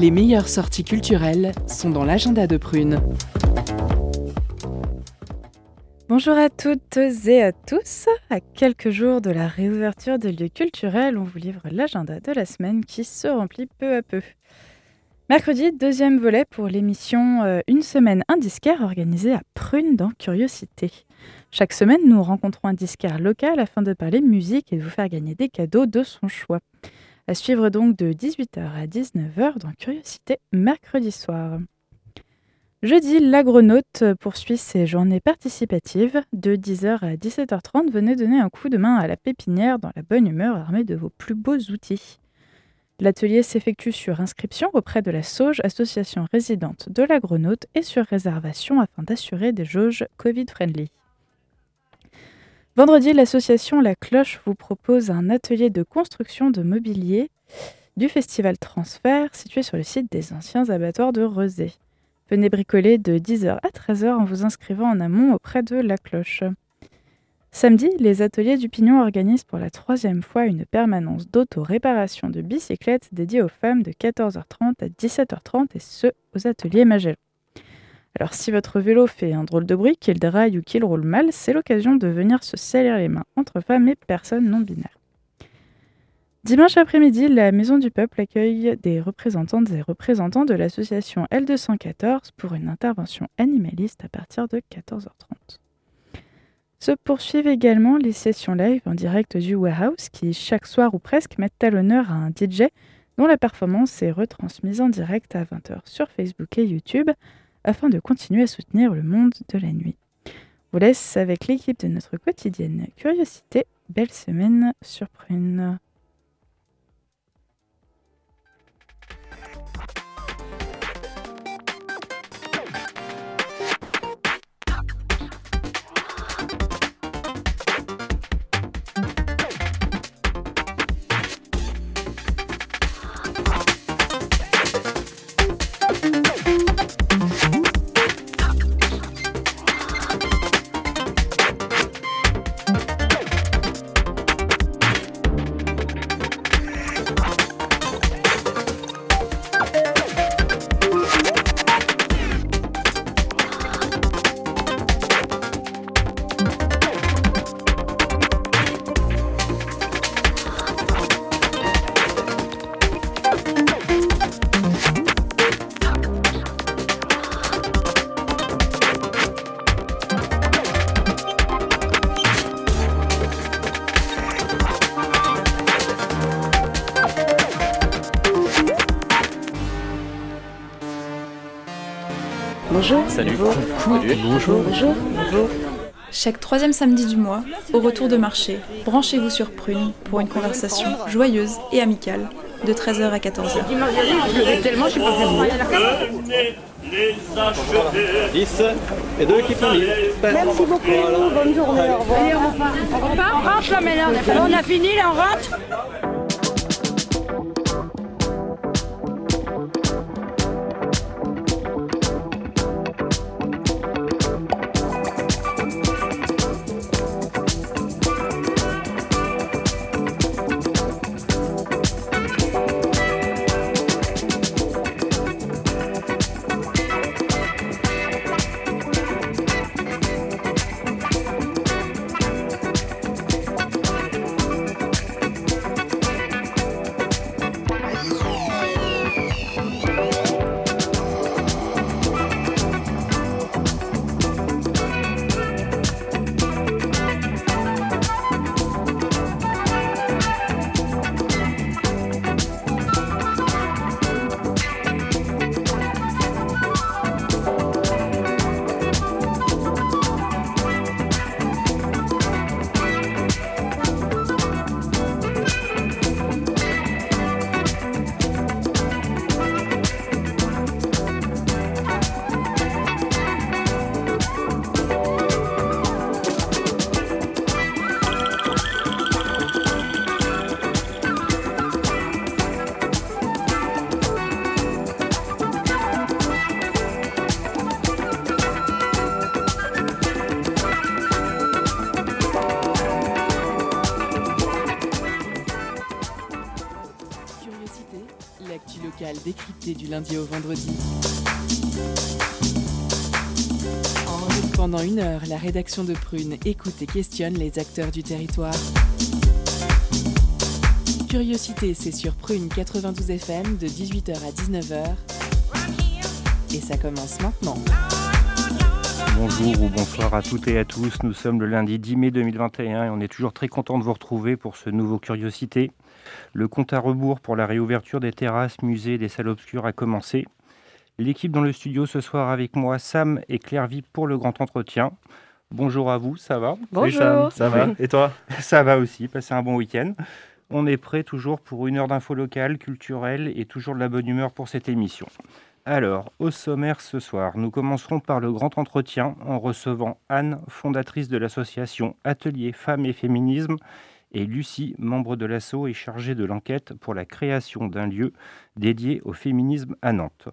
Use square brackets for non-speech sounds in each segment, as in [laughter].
Les meilleures sorties culturelles sont dans l'agenda de Prune. Bonjour à toutes et à tous. À quelques jours de la réouverture des lieux culturels, on vous livre l'agenda de la semaine qui se remplit peu à peu. Mercredi, deuxième volet pour l'émission euh, Une semaine, un disquaire organisée à Prune dans Curiosité. Chaque semaine, nous rencontrons un disquaire local afin de parler musique et de vous faire gagner des cadeaux de son choix. À suivre donc de 18h à 19h dans Curiosité mercredi soir. Jeudi, l'agronaute poursuit ses journées participatives. De 10h à 17h30, venez donner un coup de main à la pépinière dans la bonne humeur armée de vos plus beaux outils. L'atelier s'effectue sur inscription auprès de la SAUGE, association résidente de l'agronaute, et sur réservation afin d'assurer des jauges Covid-friendly. Vendredi, l'association La Cloche vous propose un atelier de construction de mobilier du festival Transfert situé sur le site des anciens abattoirs de Rezé. Venez bricoler de 10h à 13h en vous inscrivant en amont auprès de La Cloche. Samedi, les ateliers du Pignon organisent pour la troisième fois une permanence d'auto-réparation de bicyclettes dédiée aux femmes de 14h30 à 17h30 et ce, aux ateliers Magellan. Alors si votre vélo fait un drôle de bruit, qu'il déraille ou qu'il roule mal, c'est l'occasion de venir se salir les mains entre femmes et personnes non binaires. Dimanche après-midi, la Maison du Peuple accueille des représentantes et représentants de l'association L214 pour une intervention animaliste à partir de 14h30. Se poursuivent également les sessions live en direct du Warehouse qui, chaque soir ou presque, mettent à l'honneur un DJ dont la performance est retransmise en direct à 20h sur Facebook et YouTube afin de continuer à soutenir le monde de la nuit. Je vous laisse avec l'équipe de notre quotidienne Curiosité. Belle semaine sur Prune. Salut. Bonjour. Bonjour. Bonjour. Chaque troisième samedi du mois, au retour de marché, branchez-vous sur Prune pour une conversation joyeuse et amicale de 13h à 14h. tellement, je Dix et deux qui font Merci beaucoup, bonne journée, au revoir. Allez, on repart, on rentre là maintenant, on a fini là, on rentre du lundi au vendredi. Pendant une heure, la rédaction de Prune écoute et questionne les acteurs du territoire. Curiosité, c'est sur Prune 92 FM de 18h à 19h. Et ça commence maintenant. Bonjour ou bonsoir à toutes et à tous. Nous sommes le lundi 10 mai 2021 et on est toujours très content de vous retrouver pour ce nouveau Curiosité. Le compte à rebours pour la réouverture des terrasses, musées et des salles obscures a commencé. L'équipe dans le studio ce soir avec moi, Sam et Claire Vip pour le grand entretien. Bonjour à vous, ça va? Bonjour. Sam, ça va? Et toi? [laughs] Ça va aussi, passez un bon week-end. On est prêt toujours pour une heure d'infos locales, culturelles et toujours de la bonne humeur pour cette émission. Alors, au sommaire ce soir, nous commencerons par le grand entretien en recevant Anne, fondatrice de l'association Atelier Femmes et Féminisme, et Lucie, membre de l'ASSO et chargée de l'enquête pour la création d'un lieu dédié au féminisme à Nantes.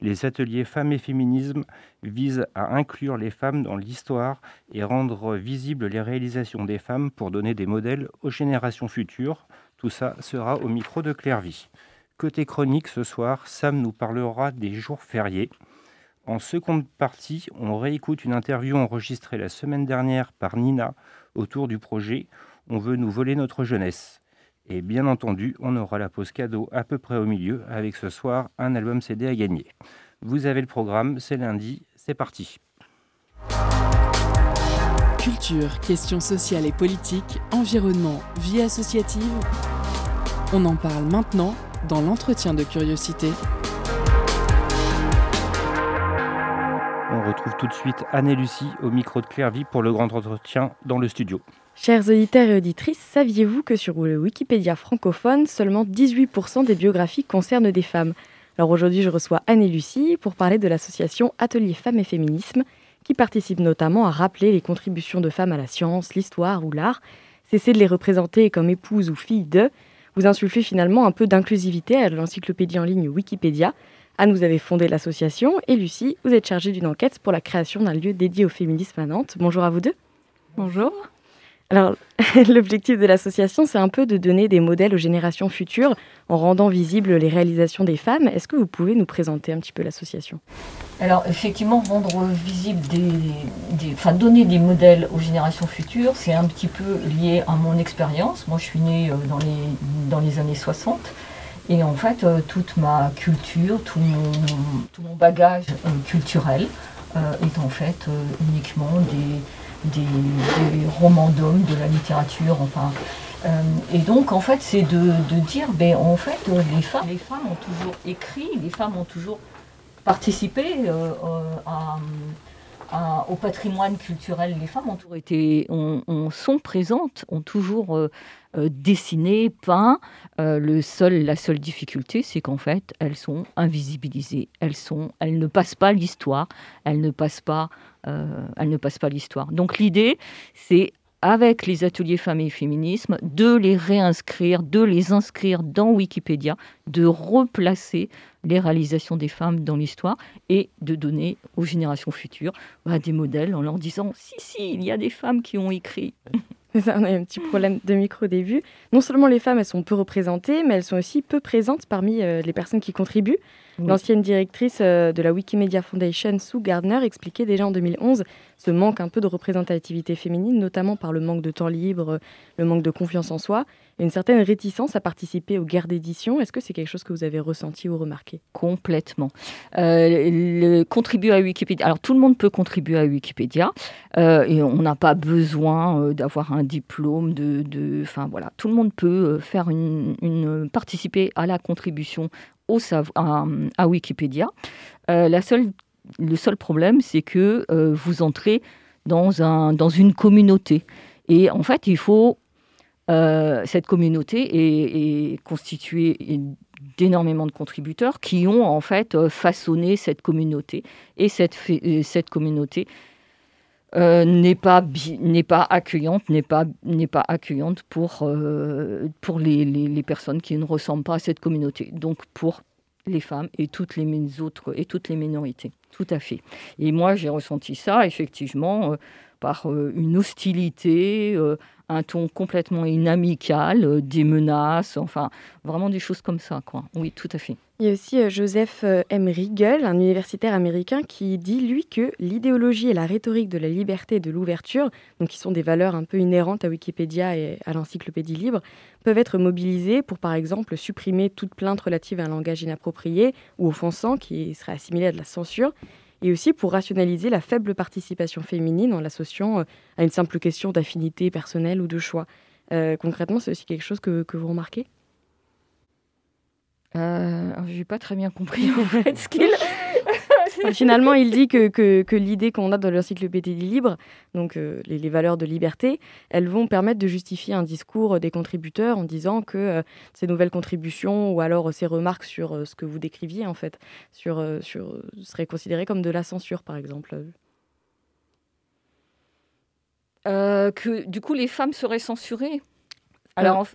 Les ateliers Femmes et Féminisme visent à inclure les femmes dans l'histoire et rendre visibles les réalisations des femmes pour donner des modèles aux générations futures. Tout ça sera au micro de Clairvy. Côté chronique ce soir, Sam nous parlera des jours fériés. En seconde partie, on réécoute une interview enregistrée la semaine dernière par Nina autour du projet on veut nous voler notre jeunesse. Et bien entendu, on aura la pause cadeau à peu près au milieu, avec ce soir un album CD à gagner. Vous avez le programme, c'est lundi, c'est parti. Culture, questions sociales et politiques, environnement, vie associative. On en parle maintenant dans l'entretien de curiosité. Retrouve tout de suite Anne et Lucie au micro de Clairvy pour le grand entretien dans le studio. Chers auditeurs et auditrices, saviez-vous que sur le Wikipédia francophone, seulement 18% des biographies concernent des femmes? Alors aujourd'hui, je reçois Anne et Lucie pour parler de l'association Atelier Femmes et Féminisme, qui participe notamment à rappeler les contributions de femmes à la science, l'histoire ou l'art, cesser de les représenter comme épouses ou filles de, vous insufflez finalement un peu d'inclusivité à l'encyclopédie en ligne Wikipédia. Anne, vous avez fondé l'association et Lucie, vous êtes chargée d'une enquête pour la création d'un lieu dédié au féminisme à Nantes. Bonjour à vous deux. Bonjour. Alors, [laughs] l'objectif de l'association, c'est un peu de donner des modèles aux générations futures en rendant visibles les réalisations des femmes. Est-ce que vous pouvez nous présenter un petit peu l'association? Alors, effectivement, rendre visible des, enfin, donner des modèles aux générations futures, c'est un petit peu lié à mon expérience. Moi, je suis née euh, dans les, dans les années 60. Et en fait, euh, toute ma culture, tout mon, tout mon bagage euh, culturel est en fait uniquement des, des, romans d'hommes, de la littérature, enfin. Euh, et donc, en fait, c'est de, dire, ben, en fait, les femmes, les femmes ont toujours écrit, les femmes ont toujours participé euh, au patrimoine culturel. Les femmes ont toujours été, sont présentes, ont toujours euh, dessiné, peint. le seul, la seule difficulté, c'est qu'en fait, elles sont invisibilisées. Elles sont, elles ne passent pas l'histoire. Elles ne passent pas euh, elle ne passe pas l'histoire. Donc l'idée, c'est avec les ateliers femmes et féminisme, de les réinscrire, de les inscrire dans Wikipédia, de replacer les réalisations des femmes dans l'histoire et de donner aux générations futures bah, des modèles en leur disant si, si, il y a des femmes qui ont écrit. [laughs] on a un petit problème de micro début. Non seulement les femmes, elles sont peu représentées, mais elles sont aussi peu présentes parmi euh, les personnes qui contribuent. L'ancienne directrice euh, de la Wikimedia Foundation, Sue Gardner, expliquait déjà en 2011 ce manque un peu de représentativité féminine, notamment par le manque de temps libre, le manque de confiance en soi, et une certaine réticence à participer aux guerres d'édition. Est-ce que c'est quelque chose que vous avez ressenti ou remarqué? Complètement. Euh, contribuer à Wikipédia. Alors tout le monde peut contribuer à Wikipédia, euh, et on n'a pas besoin d'avoir un diplôme. De, enfin voilà, tout le monde peut faire une participer à la contribution à, Wikipédia. Euh, la seule, le seul problème, c'est que euh, vous entrez dans, un, dans une communauté. Et en fait, il faut. Euh, cette communauté est, constituée d'énormément de contributeurs qui ont en fait façonné cette communauté. Et cette, cette communauté n'est pas n'est pas accueillante n'est pas n'est pas accueillante pour pour les, les, personnes qui ne ressemblent pas à cette communauté donc pour les femmes et toutes les autres et toutes les minorités. Tout à fait. Et moi, j'ai ressenti ça, effectivement. Euh, par une hostilité, un ton complètement inamical, euh, des menaces, enfin vraiment des choses comme ça. Quoi. Oui, tout à fait. Il y a aussi euh, Joseph euh, M. Riegel, un universitaire américain, qui dit, lui, que l'idéologie et la rhétorique de la liberté et de l'ouverture, donc qui sont des valeurs un peu inhérentes à Wikipédia et à l'encyclopédie libre, peuvent être mobilisées pour, par exemple, supprimer toute plainte relative à un langage inapproprié ou offensant qui serait assimilé à de la censure et aussi pour rationaliser la faible participation féminine en l'associant euh, à une simple question d'affinité personnelle ou de choix. Concrètement, c'est aussi quelque chose que vous remarquez? Euh, Je n'ai pas très bien compris en [laughs] fait ce qu'il Finalement, il dit que, que, l'idée qu'on a dans l'encyclopédie libre, donc euh, les, valeurs de liberté, elles vont permettre de justifier un discours des contributeurs en disant que euh, ces nouvelles contributions ou alors ces remarques sur euh, ce que vous décriviez, en fait, sur, sur, seraient considérées comme de la censure, par exemple. que du coup, les femmes seraient censurées? Alors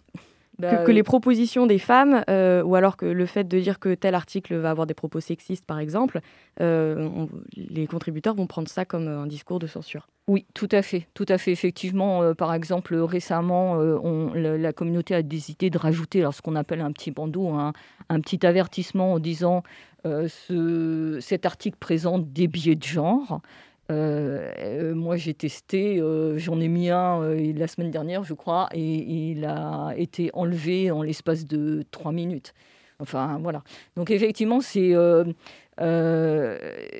bah, que, les propositions des femmes, euh, ou alors que le fait de dire que tel article va avoir des propos sexistes, par exemple, euh, les contributeurs vont prendre ça comme un discours de censure. Oui, tout à fait, tout à fait. Effectivement, euh, par exemple, récemment, on, la, communauté a décidé de rajouter ce qu'on appelle un petit bandeau, un, un, petit avertissement en disant ce, cet article présente des biais de genre. Euh, euh, moi, j'ai testé, euh, j'en ai mis un la semaine dernière, je crois, et il a été enlevé en l'espace de trois minutes. Enfin, voilà. Donc, effectivement, c'est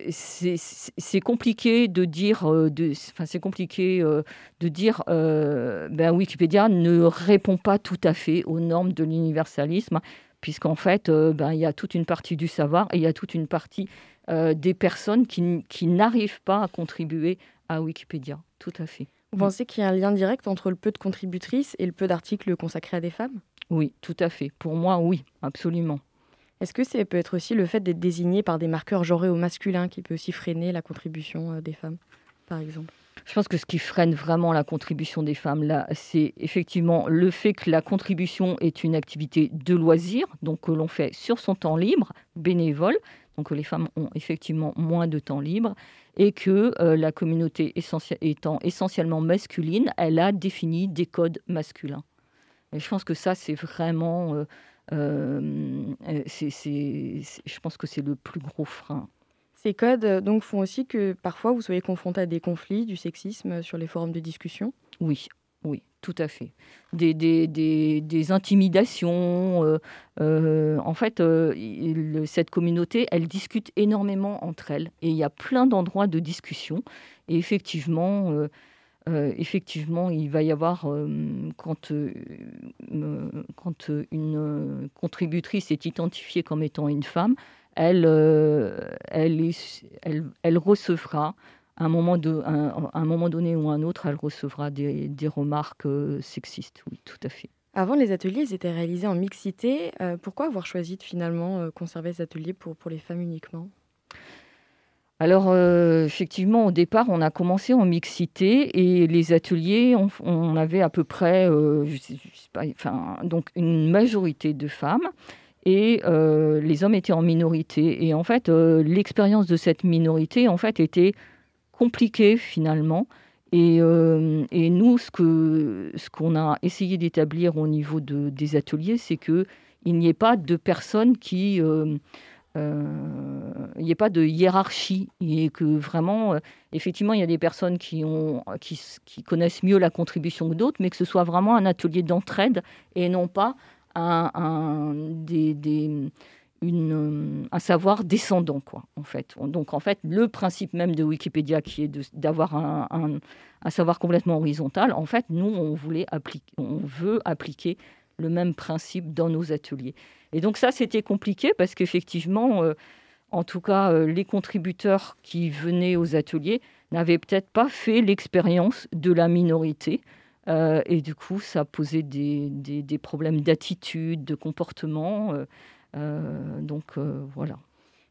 c'est compliqué de dire, enfin, c'est compliqué de dire, ben, Wikipédia ne répond pas tout à fait aux normes de l'universalisme, puisqu'en fait, ben, il y a toute une partie du savoir et il y a toute une partie euh, des personnes qui, qui n'arrivent pas à contribuer à Wikipédia. Tout à fait. Vous pensez qu'il y a un lien direct entre le peu de contributrices et le peu d'articles consacrés à des femmes? Oui, tout à fait. Pour moi, oui, absolument. Est-ce que ça peut être aussi le fait d'être désigné par des marqueurs genrés au masculin qui peut aussi freiner la contribution euh, des femmes, par exemple? Je pense que ce qui freine vraiment la contribution des femmes, là, c'est effectivement le fait que la contribution est une activité de loisir, donc que l'on fait sur son temps libre, bénévole, donc les femmes ont effectivement moins de temps libre, et que euh, la communauté étant essentiellement masculine, elle a défini des codes masculins. Et je pense que ça, c'est vraiment... Euh, euh, je pense que c'est le plus gros frein. Ces codes donc font aussi que parfois vous soyez confronté à des conflits, du sexisme sur les forums de discussion? Oui, oui, tout à fait. Des, des, des, intimidations. Euh, euh, en fait, euh, cette communauté, elle discute énormément entre elles. Et il y a plein d'endroits de discussion. Et effectivement, effectivement il va y avoir, quand, quand une contributrice est identifiée comme étant une femme, elle, elle, elle, elle recevra un moment, de, un, moment donné ou un autre, elle recevra des, des, remarques euh, sexistes. Oui, tout à fait. Avant, les ateliers ils étaient réalisés en mixité. Euh, pourquoi avoir choisi de finalement euh, conserver ces ateliers pour, pour les femmes uniquement? Alors, effectivement, au départ, on a commencé en mixité et les ateliers, on, avait à peu près je sais, pas, enfin, donc une majorité de femmes et les hommes étaient en minorité. Et en fait, l'expérience de cette minorité, en fait, était compliqué finalement. Et, euh, et, nous, ce qu'on ce qu'on a essayé d'établir au niveau de, des ateliers, c'est qu'il n'y ait pas de personnes qui... Euh, euh, il n'y ait pas de hiérarchie et que vraiment, effectivement, il y a des personnes qui, ont, qui connaissent mieux la contribution que d'autres, mais que ce soit vraiment un atelier d'entraide et non pas un, savoir descendant, quoi, en fait. Donc, en fait, le principe même de Wikipédia, qui est d'avoir un, un, savoir complètement horizontal, en fait, nous, on, voulait appliquer, on veut appliquer le même principe dans nos ateliers. Et donc ça, c'était compliqué parce qu'effectivement, euh, en tout cas, euh, les contributeurs qui venaient aux ateliers n'avaient peut-être pas fait l'expérience de la minorité. Euh, et du coup, ça posait des, des, des problèmes d'attitude, de comportement. Euh, donc euh, voilà.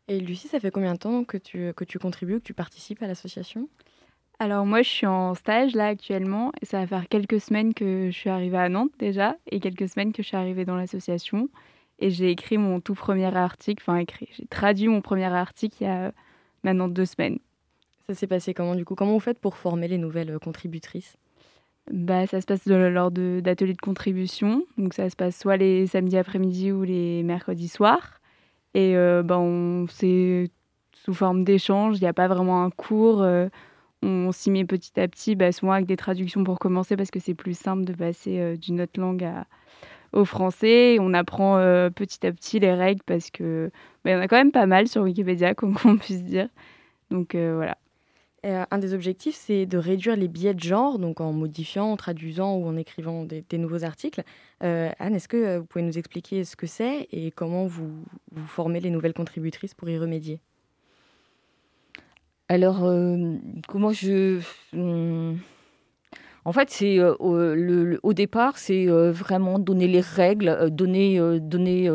Et Lucie, ça fait combien de temps que tu, que tu contribues, que tu participes à l'association? Alors moi, je suis en stage là actuellement et ça va faire quelques semaines que je suis arrivée à Nantes déjà et quelques semaines que je suis arrivée dans l'association et j'ai écrit mon tout premier article, enfin écrit, j'ai traduit mon premier article il y a maintenant deux semaines. Ça s'est passé comment du coup? Comment vous faites pour former les nouvelles contributrices? Bah, ça se passe lors d'ateliers de, contribution. Donc ça se passe soit les samedis après-midi ou les mercredis soirs. Et bah, c'est sous forme d'échange. Il n'y a pas vraiment un cours. on s'y met petit à petit, bah, souvent avec des traductions pour commencer parce que c'est plus simple de passer d'une autre langue au français. On apprend petit à petit les règles parce que bah, y en a quand même pas mal sur Wikipédia, [laughs] comme on puisse dire. Donc voilà. Euh, un des objectifs, c'est de réduire les biais de genre, donc en modifiant, en traduisant ou en écrivant des, nouveaux articles. Euh, Anne, est-ce que euh, vous pouvez nous expliquer ce que c'est et comment vous, formez les nouvelles contributrices pour y remédier? Alors, comment je... Hmm, en fait, c'est au départ, c'est vraiment donner les règles, donner, donner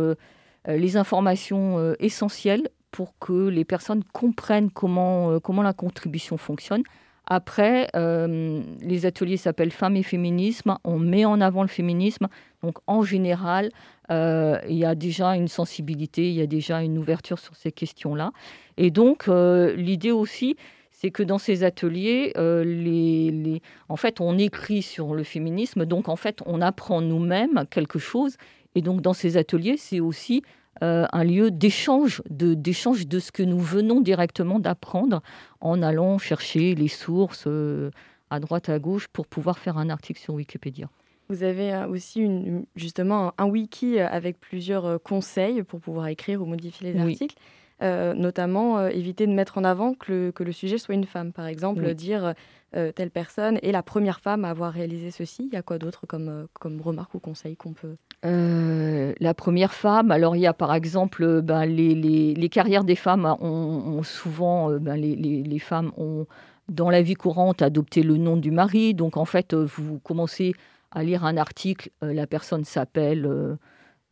les informations essentielles pour que les personnes comprennent comment, euh, comment la contribution fonctionne. Après, euh, les ateliers s'appellent Femmes et Féminisme. On met en avant le féminisme. Donc, en général, euh, il y a déjà une sensibilité, il y a déjà une ouverture sur ces questions-là. Et donc, l'idée aussi, c'est que dans ces ateliers, les, les, en fait, on écrit sur le féminisme. Donc, en fait, on apprend nous-mêmes quelque chose. Et donc, dans ces ateliers, c'est aussi euh, un lieu d'échange, de, d'échange de ce que nous venons directement d'apprendre en allant chercher les sources euh, à droite, à gauche pour pouvoir faire un article sur Wikipédia. Vous avez euh, aussi une, justement un wiki avec plusieurs conseils pour pouvoir écrire ou modifier les articles. Notamment éviter de mettre en avant que le, que le, sujet soit une femme. Par exemple, dire telle personne est la première femme à avoir réalisé ceci. Il y a quoi d'autre comme, comme remarque ou conseil qu'on peut euh, la première femme, alors il y a par exemple euh, ben, les, carrières des femmes ont, souvent, euh, ben, les, femmes ont dans la vie courante adopté le nom du mari. Donc en fait, vous commencez à lire un article, la personne s'appelle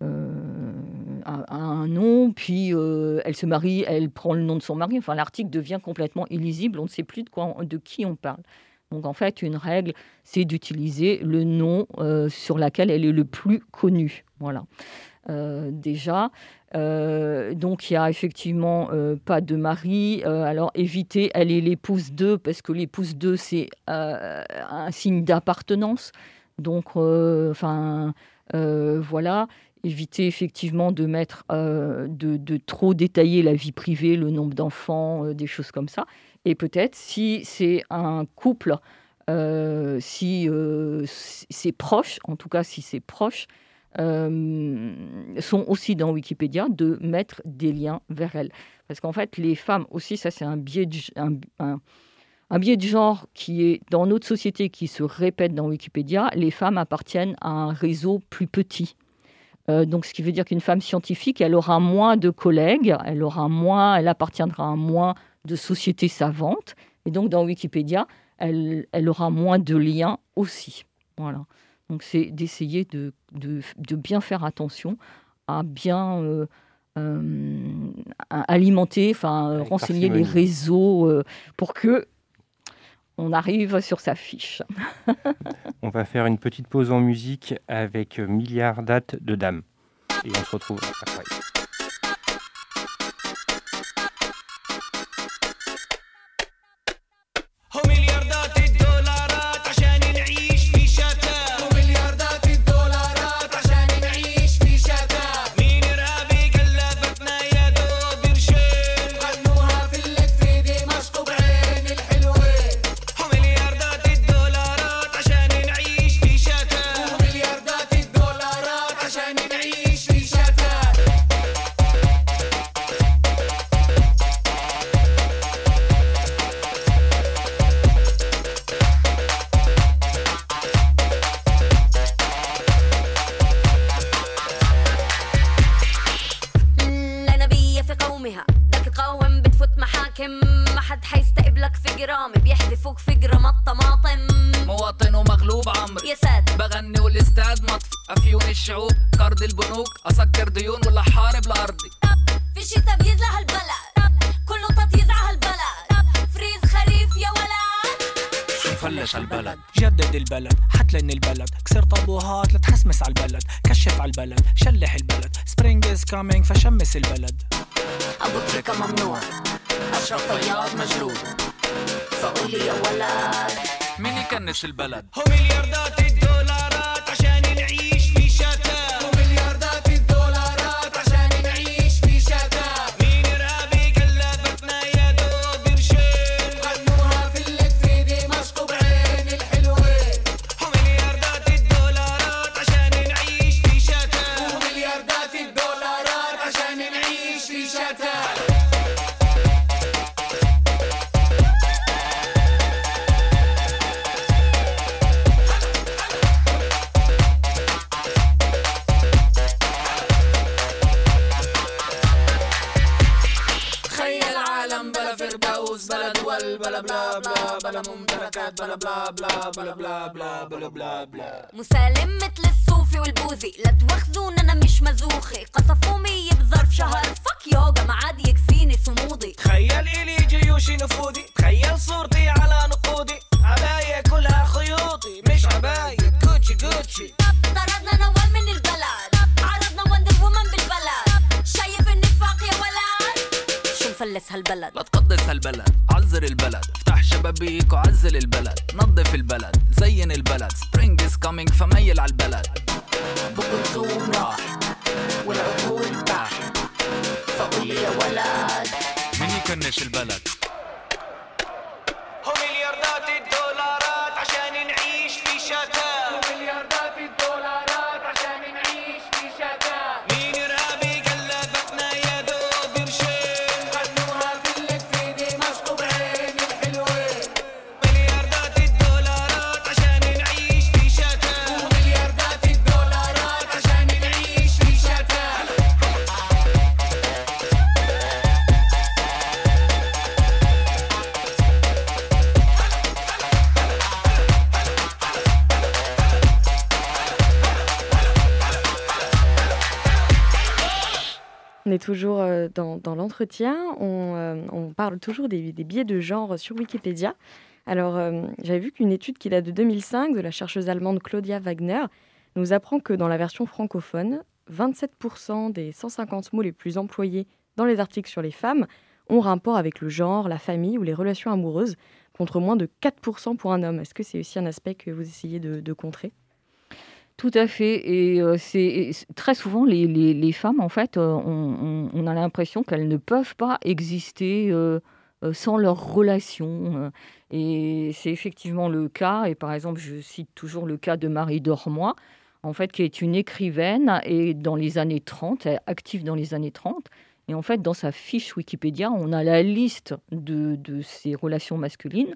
un nom, puis elle se marie, elle prend le nom de son mari. Enfin, l'article devient complètement illisible, on ne sait plus de, quoi, de qui on parle. Donc en fait, une règle, c'est d'utiliser le nom euh, sur lequel elle est le plus connue. Voilà. Euh, déjà. Euh, donc il y a effectivement pas de mari. alors éviter, elle est l'épouse de, parce que l'épouse de, c'est un signe d'appartenance. Donc, enfin, voilà. Éviter effectivement de mettre, de, de, trop détailler la vie privée, le nombre d'enfants, des choses comme ça. Et peut-être si c'est un couple, euh, si euh, c'est proche, en tout cas si c'est proche, euh, sont aussi dans Wikipédia, de mettre des liens vers elles. Parce qu'en fait, les femmes aussi, ça c'est un biais, de, un, biais de genre qui est dans notre société, qui se répète dans Wikipédia. Les femmes appartiennent à un réseau plus petit. Donc, ce qui veut dire qu'une femme scientifique, elle aura moins de collègues, elle aura moins, elle appartiendra à moins de sociétés savantes. Et donc, dans Wikipédia, elle, elle aura moins de liens aussi. Voilà. Donc, c'est d'essayer de, de, de, bien faire attention à bien euh, euh, alimenter, enfin, renseigner les réseaux euh, pour que on arrive sur sa fiche. on va faire une petite pause en musique avec Milliard dates de Dames. Et on se retrouve. البلد. شلح البلد. سبرينج از كامينج فشمس البلد. أبو تركة ممنوع. أشرب فياض مجروح. فقول لي يا ولد. مين يكنس البلد؟ هو ملياردير. بلا بلا بلا بلا بلا بلا بلا بلا بلا مسالم مثل الصوفي والبوذي. لا تواخذون أنا مش مزوخي. قصفوا مية بظرف شهر. فك يوغا ما عاد يكفيني صمودي. تخيل إلي جيوشي نفوذي. تخيل صورتي على نقودي. عباية كلها خيوطي. مش عباية. جوتشي جوتشي طردنا نوال من البلد شو مفلس هالبلد. لا تقدس هالبلد عزر البلد. افتح شبابيك وعزل البلد. نظف البلد زين البلد. سبرينج از كامينج فميل على البلد. بكرتوم راح والعقول باح فقول لي يا ولد. مين يكنس البلد؟ Est toujours euh, dans, l'entretien. On, euh, on parle toujours des, des biais de genre sur Wikipédia. Alors, euh, j'avais vu qu'une étude qui date de 2005 de la chercheuse allemande Claudia Wagner nous apprend que dans la version francophone, 27% des 150 mots les plus employés dans les articles sur les femmes ont rapport avec le genre, la famille ou les relations amoureuses, contre moins de 4% pour un homme. Est-ce que c'est aussi un aspect que vous essayez de, de contrer? Tout à fait. Euh, et c'est- très souvent les, femmes, en fait, euh, on, a l'impression qu'elles ne peuvent pas exister euh, sans leur relation. Et c'est effectivement le cas. Et par exemple, je cite toujours le cas de Marie Dormoy, en fait, qui est une écrivaine et dans les années 30, elle est active dans les années 30. Et en fait, dans sa fiche Wikipédia, on a la liste de, de ses relations masculines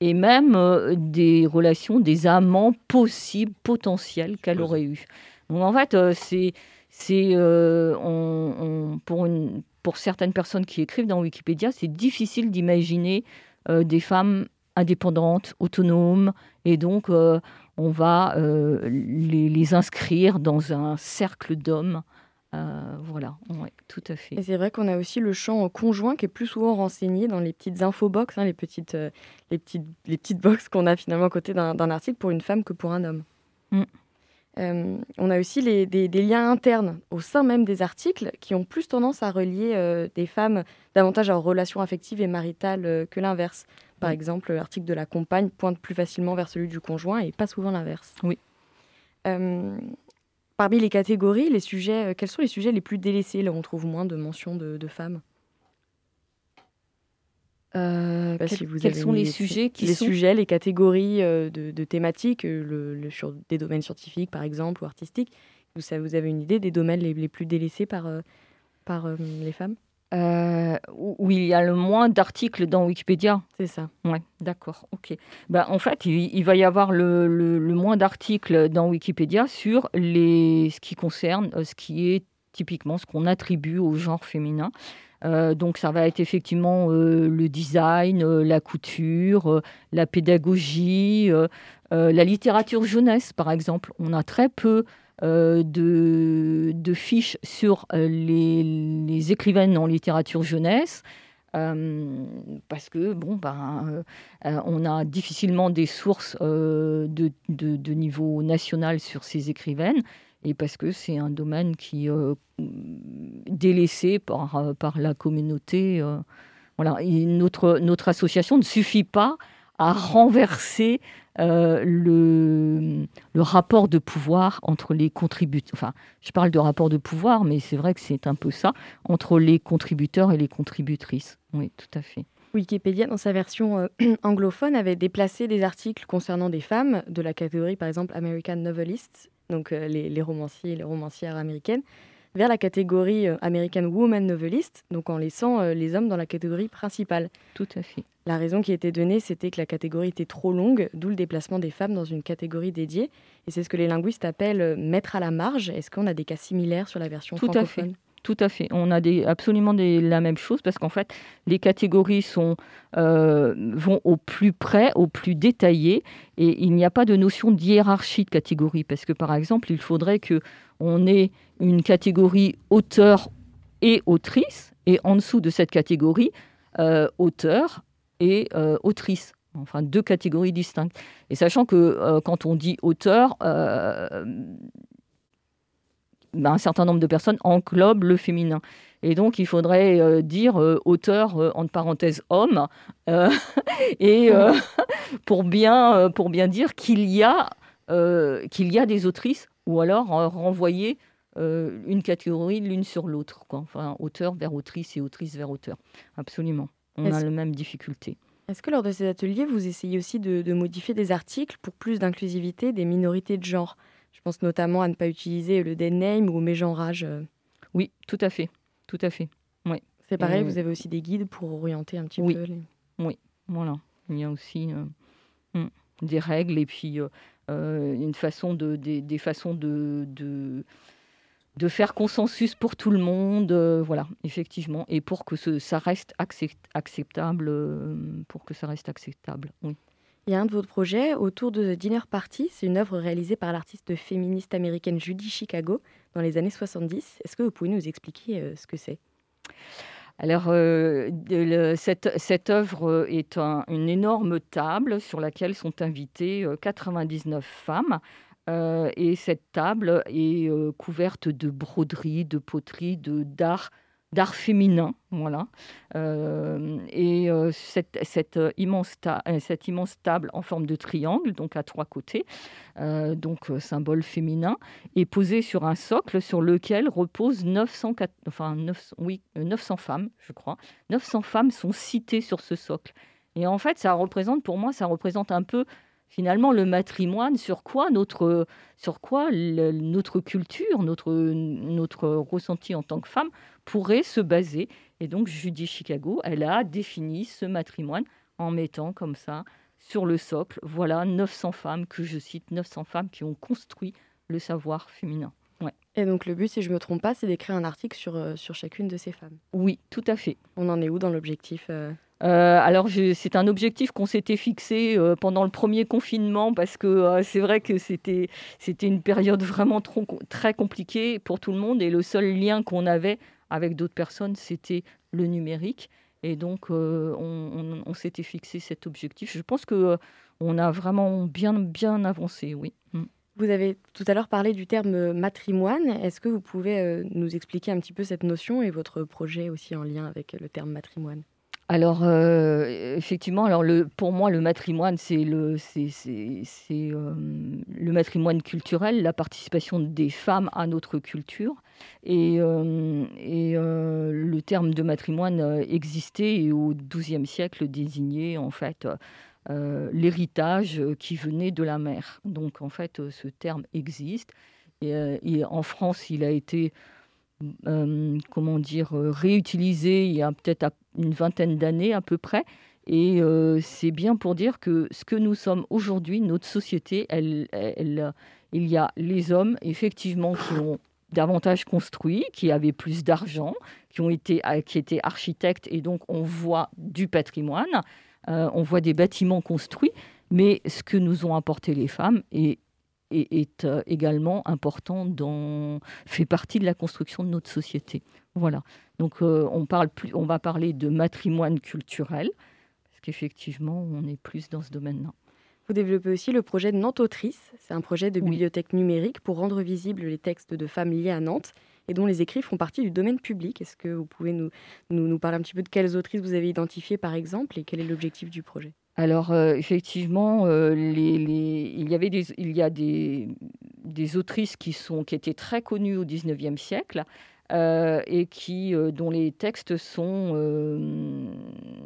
et même euh, des relations, des amants possibles, potentiels qu'elle aurait eu. Donc en fait, euh, c'est, c'est, euh, on- on- pour, une, pour certaines personnes qui écrivent dans Wikipédia, c'est difficile d'imaginer des femmes indépendantes, autonomes, et donc on va les, les inscrire dans un cercle d'hommes. Euh, voilà, ouais, tout à fait. Et c'est vrai qu'on a aussi le champ conjoint qui est plus souvent renseigné dans les petites infobox, hein, les, petites, euh, les, petites, les petites box qu'on a finalement à côté d'un article pour une femme que pour un homme. Mm. Euh, on a aussi les- des, des liens internes au sein même des articles qui ont plus tendance à relier euh, des femmes davantage à leurs relations affectives et maritales euh, que l'inverse. Par Oui. exemple, l'article de la compagne pointe plus facilement vers celui du conjoint et pas souvent l'inverse. Oui. Parmi les catégories, les sujets, euh, quels sont les sujets les plus délaissés Là on trouve moins de mentions de, de femmes Euh, quels- si vous quels avez sont les sujets qui Les sont sujets, les catégories euh, de, de thématiques, le, le- sur des domaines scientifiques par exemple ou artistiques. Vous, avez une idée des domaines les, les plus délaissés par, par euh, les femmes? Euh, où il y a le moins d'articles dans Wikipédia. C'est ça. Ouais, d'accord, ok. Ben, en fait, il, il va y avoir le, le- le moins d'articles dans Wikipédia sur les, ce qui concerne euh, ce qui est typiquement ce qu'on attribue au genre féminin. Euh, donc ça va être effectivement le design, la couture, la pédagogie, la littérature jeunesse par exemple. On a très peu euh, de, fiches sur euh, les, écrivaines en littérature jeunesse. euh, parce que bon ben on a difficilement des sources de, niveau national sur ces écrivaines et parce que c'est un domaine qui euh, délaissé par, par la communauté voilà, notre, notre association ne suffit pas à renverser euh, le, le, rapport de pouvoir entre les contributeurs. Enfin, je parle de rapport de pouvoir, mais c'est vrai que c'est un peu ça, entre les contributeurs et les contributrices. Oui, tout à fait. Wikipédia, dans sa version euh, [clears throat] anglophone, avait déplacé des articles concernant des femmes de la catégorie, par exemple, American Novelists, donc euh, les, les, romanciers et les romancières américaines, vers la catégorie euh, American Woman Novelist, donc en laissant euh, les hommes dans la catégorie principale. Tout à fait. La raison qui était donnée, c'était que la catégorie était trop longue, d'où le déplacement des femmes dans une catégorie dédiée. Et c'est ce que les linguistes appellent euh, mettre à la marge. Est-ce qu'on a des cas similaires sur la version Tout francophone à fait. Tout à fait. On a absolument la même chose parce qu'en fait, les catégories euh, vont au plus près, au plus détaillé, et il n'y a pas de notion de hiérarchie de catégorie parce que, par exemple, il faudrait que on ait une catégorie auteur et autrice, et en dessous de cette catégorie, euh, auteur et euh, autrice. Enfin, deux catégories distinctes. Et sachant que quand on dit auteur, ben, un certain nombre de personnes englobent le féminin. Et donc, il faudrait euh, dire euh, auteur, euh, entre parenthèses, homme, [laughs] et [laughs] pour, bien, pour bien dire qu'il y, a, qu'il y a des autrices, ou alors renvoyer une catégorie l'une sur l'autre. Enfin, auteur vers autrice et autrice vers auteur. Absolument. On a la même difficulté. Est-ce que lors de ces ateliers, vous essayez aussi de, de modifier des articles pour plus d'inclusivité des minorités de genre? Je pense notamment à ne pas utiliser le dead name ou mégenrage. Euh. Oui, tout à fait. Tout à fait. Oui. C'est pareil, vous avez aussi des guides pour orienter un petit peu les... Oui, voilà. Il y a aussi euh, hmm, des règles et puis euh, une façon de, des, façons de, de, de, faire consensus pour tout le monde, voilà, effectivement, et pour que ce, ça reste acceptable, pour que ça reste acceptable, oui. Il y a un de vos projets autour de Dinner Party. C'est une œuvre réalisée par l'artiste féministe américaine Judy Chicago dans les années 70. Est-ce que vous pouvez nous expliquer euh, ce que c'est? Alors, euh, cette, cette, œuvre est une énorme table sur laquelle sont invitées 99 euh, femmes. et cette table est couverte de broderies, de poteries, d'art d'art féminin, voilà. Euh, et euh, euh, immense cette immense table en forme de triangle, donc à trois côtés, donc symbole féminin, est posée sur un socle sur lequel reposent 900, enfin, oui, 900 femmes, je crois. 900 femmes sont citées sur ce socle. Et en fait, ça représente, pour moi, ça représente un peu finalement le matrimoine, sur quoi notre, sur quoi notre culture, notre, notre ressenti en tant que femme pourrait se baser. Et donc Judy Chicago, elle a défini ce matrimoine en mettant comme ça sur le socle, voilà 900 femmes que je cite, 900 femmes qui ont construit le savoir féminin. Ouais. Et donc le but, si je ne me trompe pas, c'est d'écrire un article sur, euh, sur chacune de ces femmes. Oui, tout à fait. On en est où dans l'objectif euh? Euh, alors, c'est un objectif qu'on s'était fixé euh, pendant le premier confinement parce que euh, c'est vrai que c'était une période vraiment très compliquée pour tout le monde et le seul lien qu'on avait avec d'autres personnes, c'était le numérique. Et donc, on, on, s'était fixé cet objectif. Je pense que on a vraiment bien, bien avancé, oui. Mm. Vous avez tout à l'heure parlé du terme matrimoine. Est-ce que vous pouvez nous expliquer un petit peu cette notion et votre projet aussi en lien avec le terme matrimoine? Alors, euh, effectivement, pour moi, le matrimoine, c'est euh, le matrimoine culturel, la participation des femmes à notre culture. Et, euh, le terme de matrimoine existait et au XIIe siècle désignait en fait l'héritage qui venait de la mère. Donc, en fait, ce terme existe. Et, en France, il a été comment dire, euh, réutilisé il y a peut-être une vingtaine d'années à peu près. Et euh, c'est bien pour dire que ce que nous sommes aujourd'hui, notre société, elle, il y a les hommes, effectivement, qui ont davantage construit, qui avaient plus d'argent, qui qui étaient architectes, et donc on voit du patrimoine, on voit des bâtiments construits, mais ce que nous ont apporté les femmes est est, euh, également important dans, fait partie de la construction de notre société. Voilà. Donc euh, on, parle plus, on va parler de matrimoine culturel, parce qu'effectivement, on est plus dans ce domaine-là. Vous développez aussi le projet de Nantes Autrice. C'est un projet de bibliothèque numérique pour rendre visibles les textes de femmes liées à Nantes. et dont les écrits font partie du domaine public. Est-ce que vous pouvez nous, nous, nous parler un petit peu de quelles autrices vous avez identifiées par exemple et quel est l'objectif du projet? Alors effectivement, les, les, il y avait il y a des, des autrices qui sont qui étaient très connues au XIXe siècle, euh, et qui, euh, dont les textes sont euh,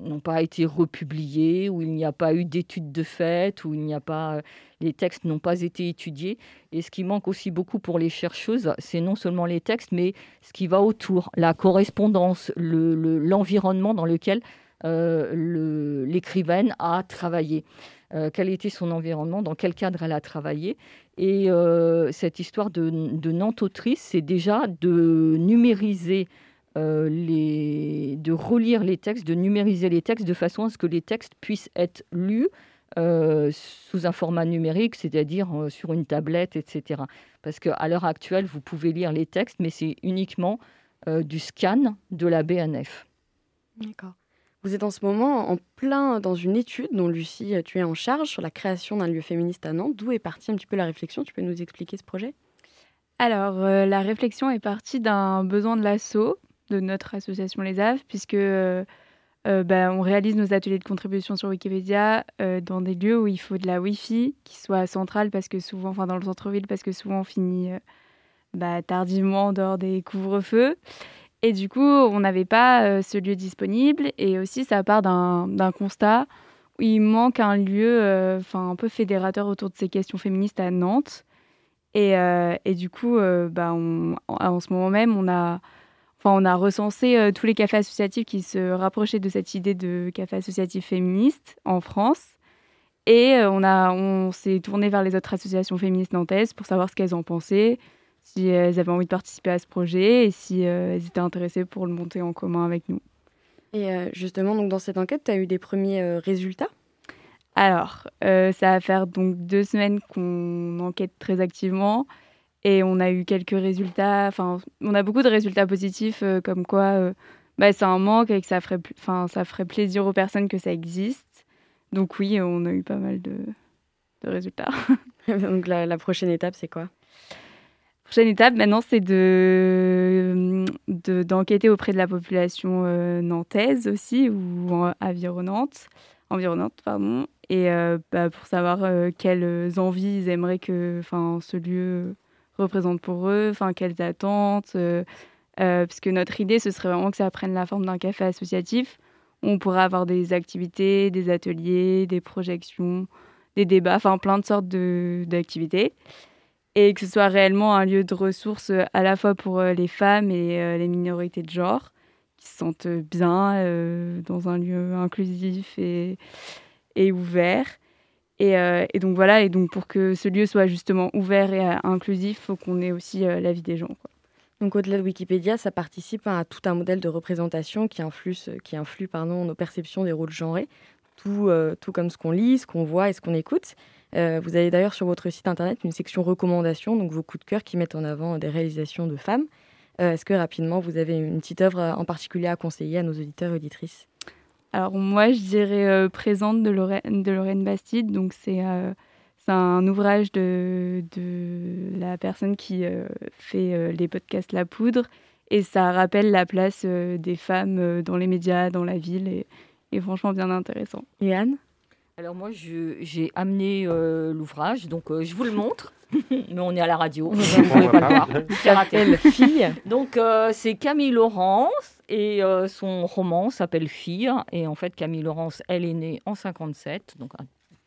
n'ont pas été republiés, où il n'y a pas eu d'études de fait, où il n'y a pas les textes n'ont pas été étudiés. Et ce qui manque aussi beaucoup pour les chercheuses, c'est non seulement les textes, mais ce qui va autour, la correspondance, l'environnement le, dans lequel l'écrivaine a travaillé. quel était son environnement, dans quel cadre elle a travaillé. Et euh, cette histoire de, de Nantes autrice, c'est déjà de numériser euh, les, de relire les textes, de numériser les textes de façon à ce que les textes puissent être lus euh, sous un format numérique, c'est-à-dire sur une tablette, etc. Parce qu'à l'heure actuelle, vous pouvez lire les textes, mais c'est uniquement du scan de la BNF. D'accord. Vous êtes en ce moment en plein dans une étude dont Lucie, tu es en charge sur la création d'un lieu féministe à Nantes. D'où est partie un petit peu la réflexion? Tu peux nous expliquer ce projet? Alors, euh, la réflexion est partie d'un besoin de l'assaut de notre association Les Aves, puisque euh, euh, bah, on réalise nos ateliers de contribution sur Wikipédia dans des lieux où il faut de la Wi-Fi qui soit centrale, parce que souvent, enfin dans le centre-ville, parce que souvent on finit bah, tardivement dehors des couvre-feux. Et du coup, on n'avait pas euh, ce lieu disponible. Et aussi, ça part d'un constat où il manque un lieu euh, enfin un peu fédérateur autour de ces questions féministes à Nantes. Et, euh, et du coup, bah, en ce moment même, on a, on a recensé tous les cafés associatifs qui se rapprochaient de cette idée de café associatif féministe en France. Et on, on s'est tourné vers les autres associations féministes nantaises pour savoir ce qu'elles en pensaient, si elles avaient envie de participer à ce projet et si euh, elles étaient intéressées pour le monter en commun avec nous. Et euh, justement, donc dans cette enquête, tu as eu des premiers euh, résultats? Alors, ça va faire donc deux semaines qu'on enquête très activement et on a eu quelques résultats, enfin, on a beaucoup de résultats positifs comme quoi bah, c'est un manque et que ça ferait, ça ferait plaisir aux personnes que ça existe. Donc oui, on a eu pas mal de, de résultats. [laughs] donc la prochaine étape, c'est quoi? Prochaine étape maintenant, c'est de, d'enquêter auprès de la population euh, nantaise aussi ou environnante, environnante pardon, et euh, bah, pour savoir euh, quelles envies ils aimeraient que ce lieu représente pour eux, quelles attentes, puisque notre idée ce serait vraiment que ça prenne la forme d'un café associatif. on pourrait avoir des activités, des ateliers, des projections, des débats, enfin plein de sortes d'activités et que ce soit réellement un lieu de ressources euh, à la fois pour euh, les femmes et euh, les minorités de genre qui se sentent bien dans un lieu inclusif et, ouvert. Et, donc voilà, et donc pour que ce lieu soit justement ouvert et inclusif, il faut qu'on ait aussi l'avis des gens. Donc au-delà de Wikipédia, ça participe à tout un modèle de représentation qui influe, qui influe pardon, nos perceptions des rôles genrés, tout, tout comme ce qu'on lit, ce qu'on voit et ce qu'on écoute. Euh, vous avez d'ailleurs sur votre site internet une section recommandations, donc vos coups de cœur qui mettent en avant des réalisations de femmes. Euh, est-ce que rapidement vous avez une petite œuvre en particulier à conseiller à nos auditeurs et auditrices? Alors moi je dirais euh, Présente de Lorraine, de Lorraine Bastide, donc c'est un ouvrage de, de, la personne qui fait les podcasts La Poudre. Et ça rappelle la place des femmes dans les médias, dans la ville. Et, et franchement bien intéressant. Et Anne? Alors moi, j'ai amené euh, l'ouvrage, donc euh, je vous le montre, [laughs] mais on est à la radio, vous ne pouvez pas le voir. [laughs] fille. Donc euh, c'est Camille Laurence et son roman s'appelle Fille. Et en fait, Camille Laurence, elle est née en 57, donc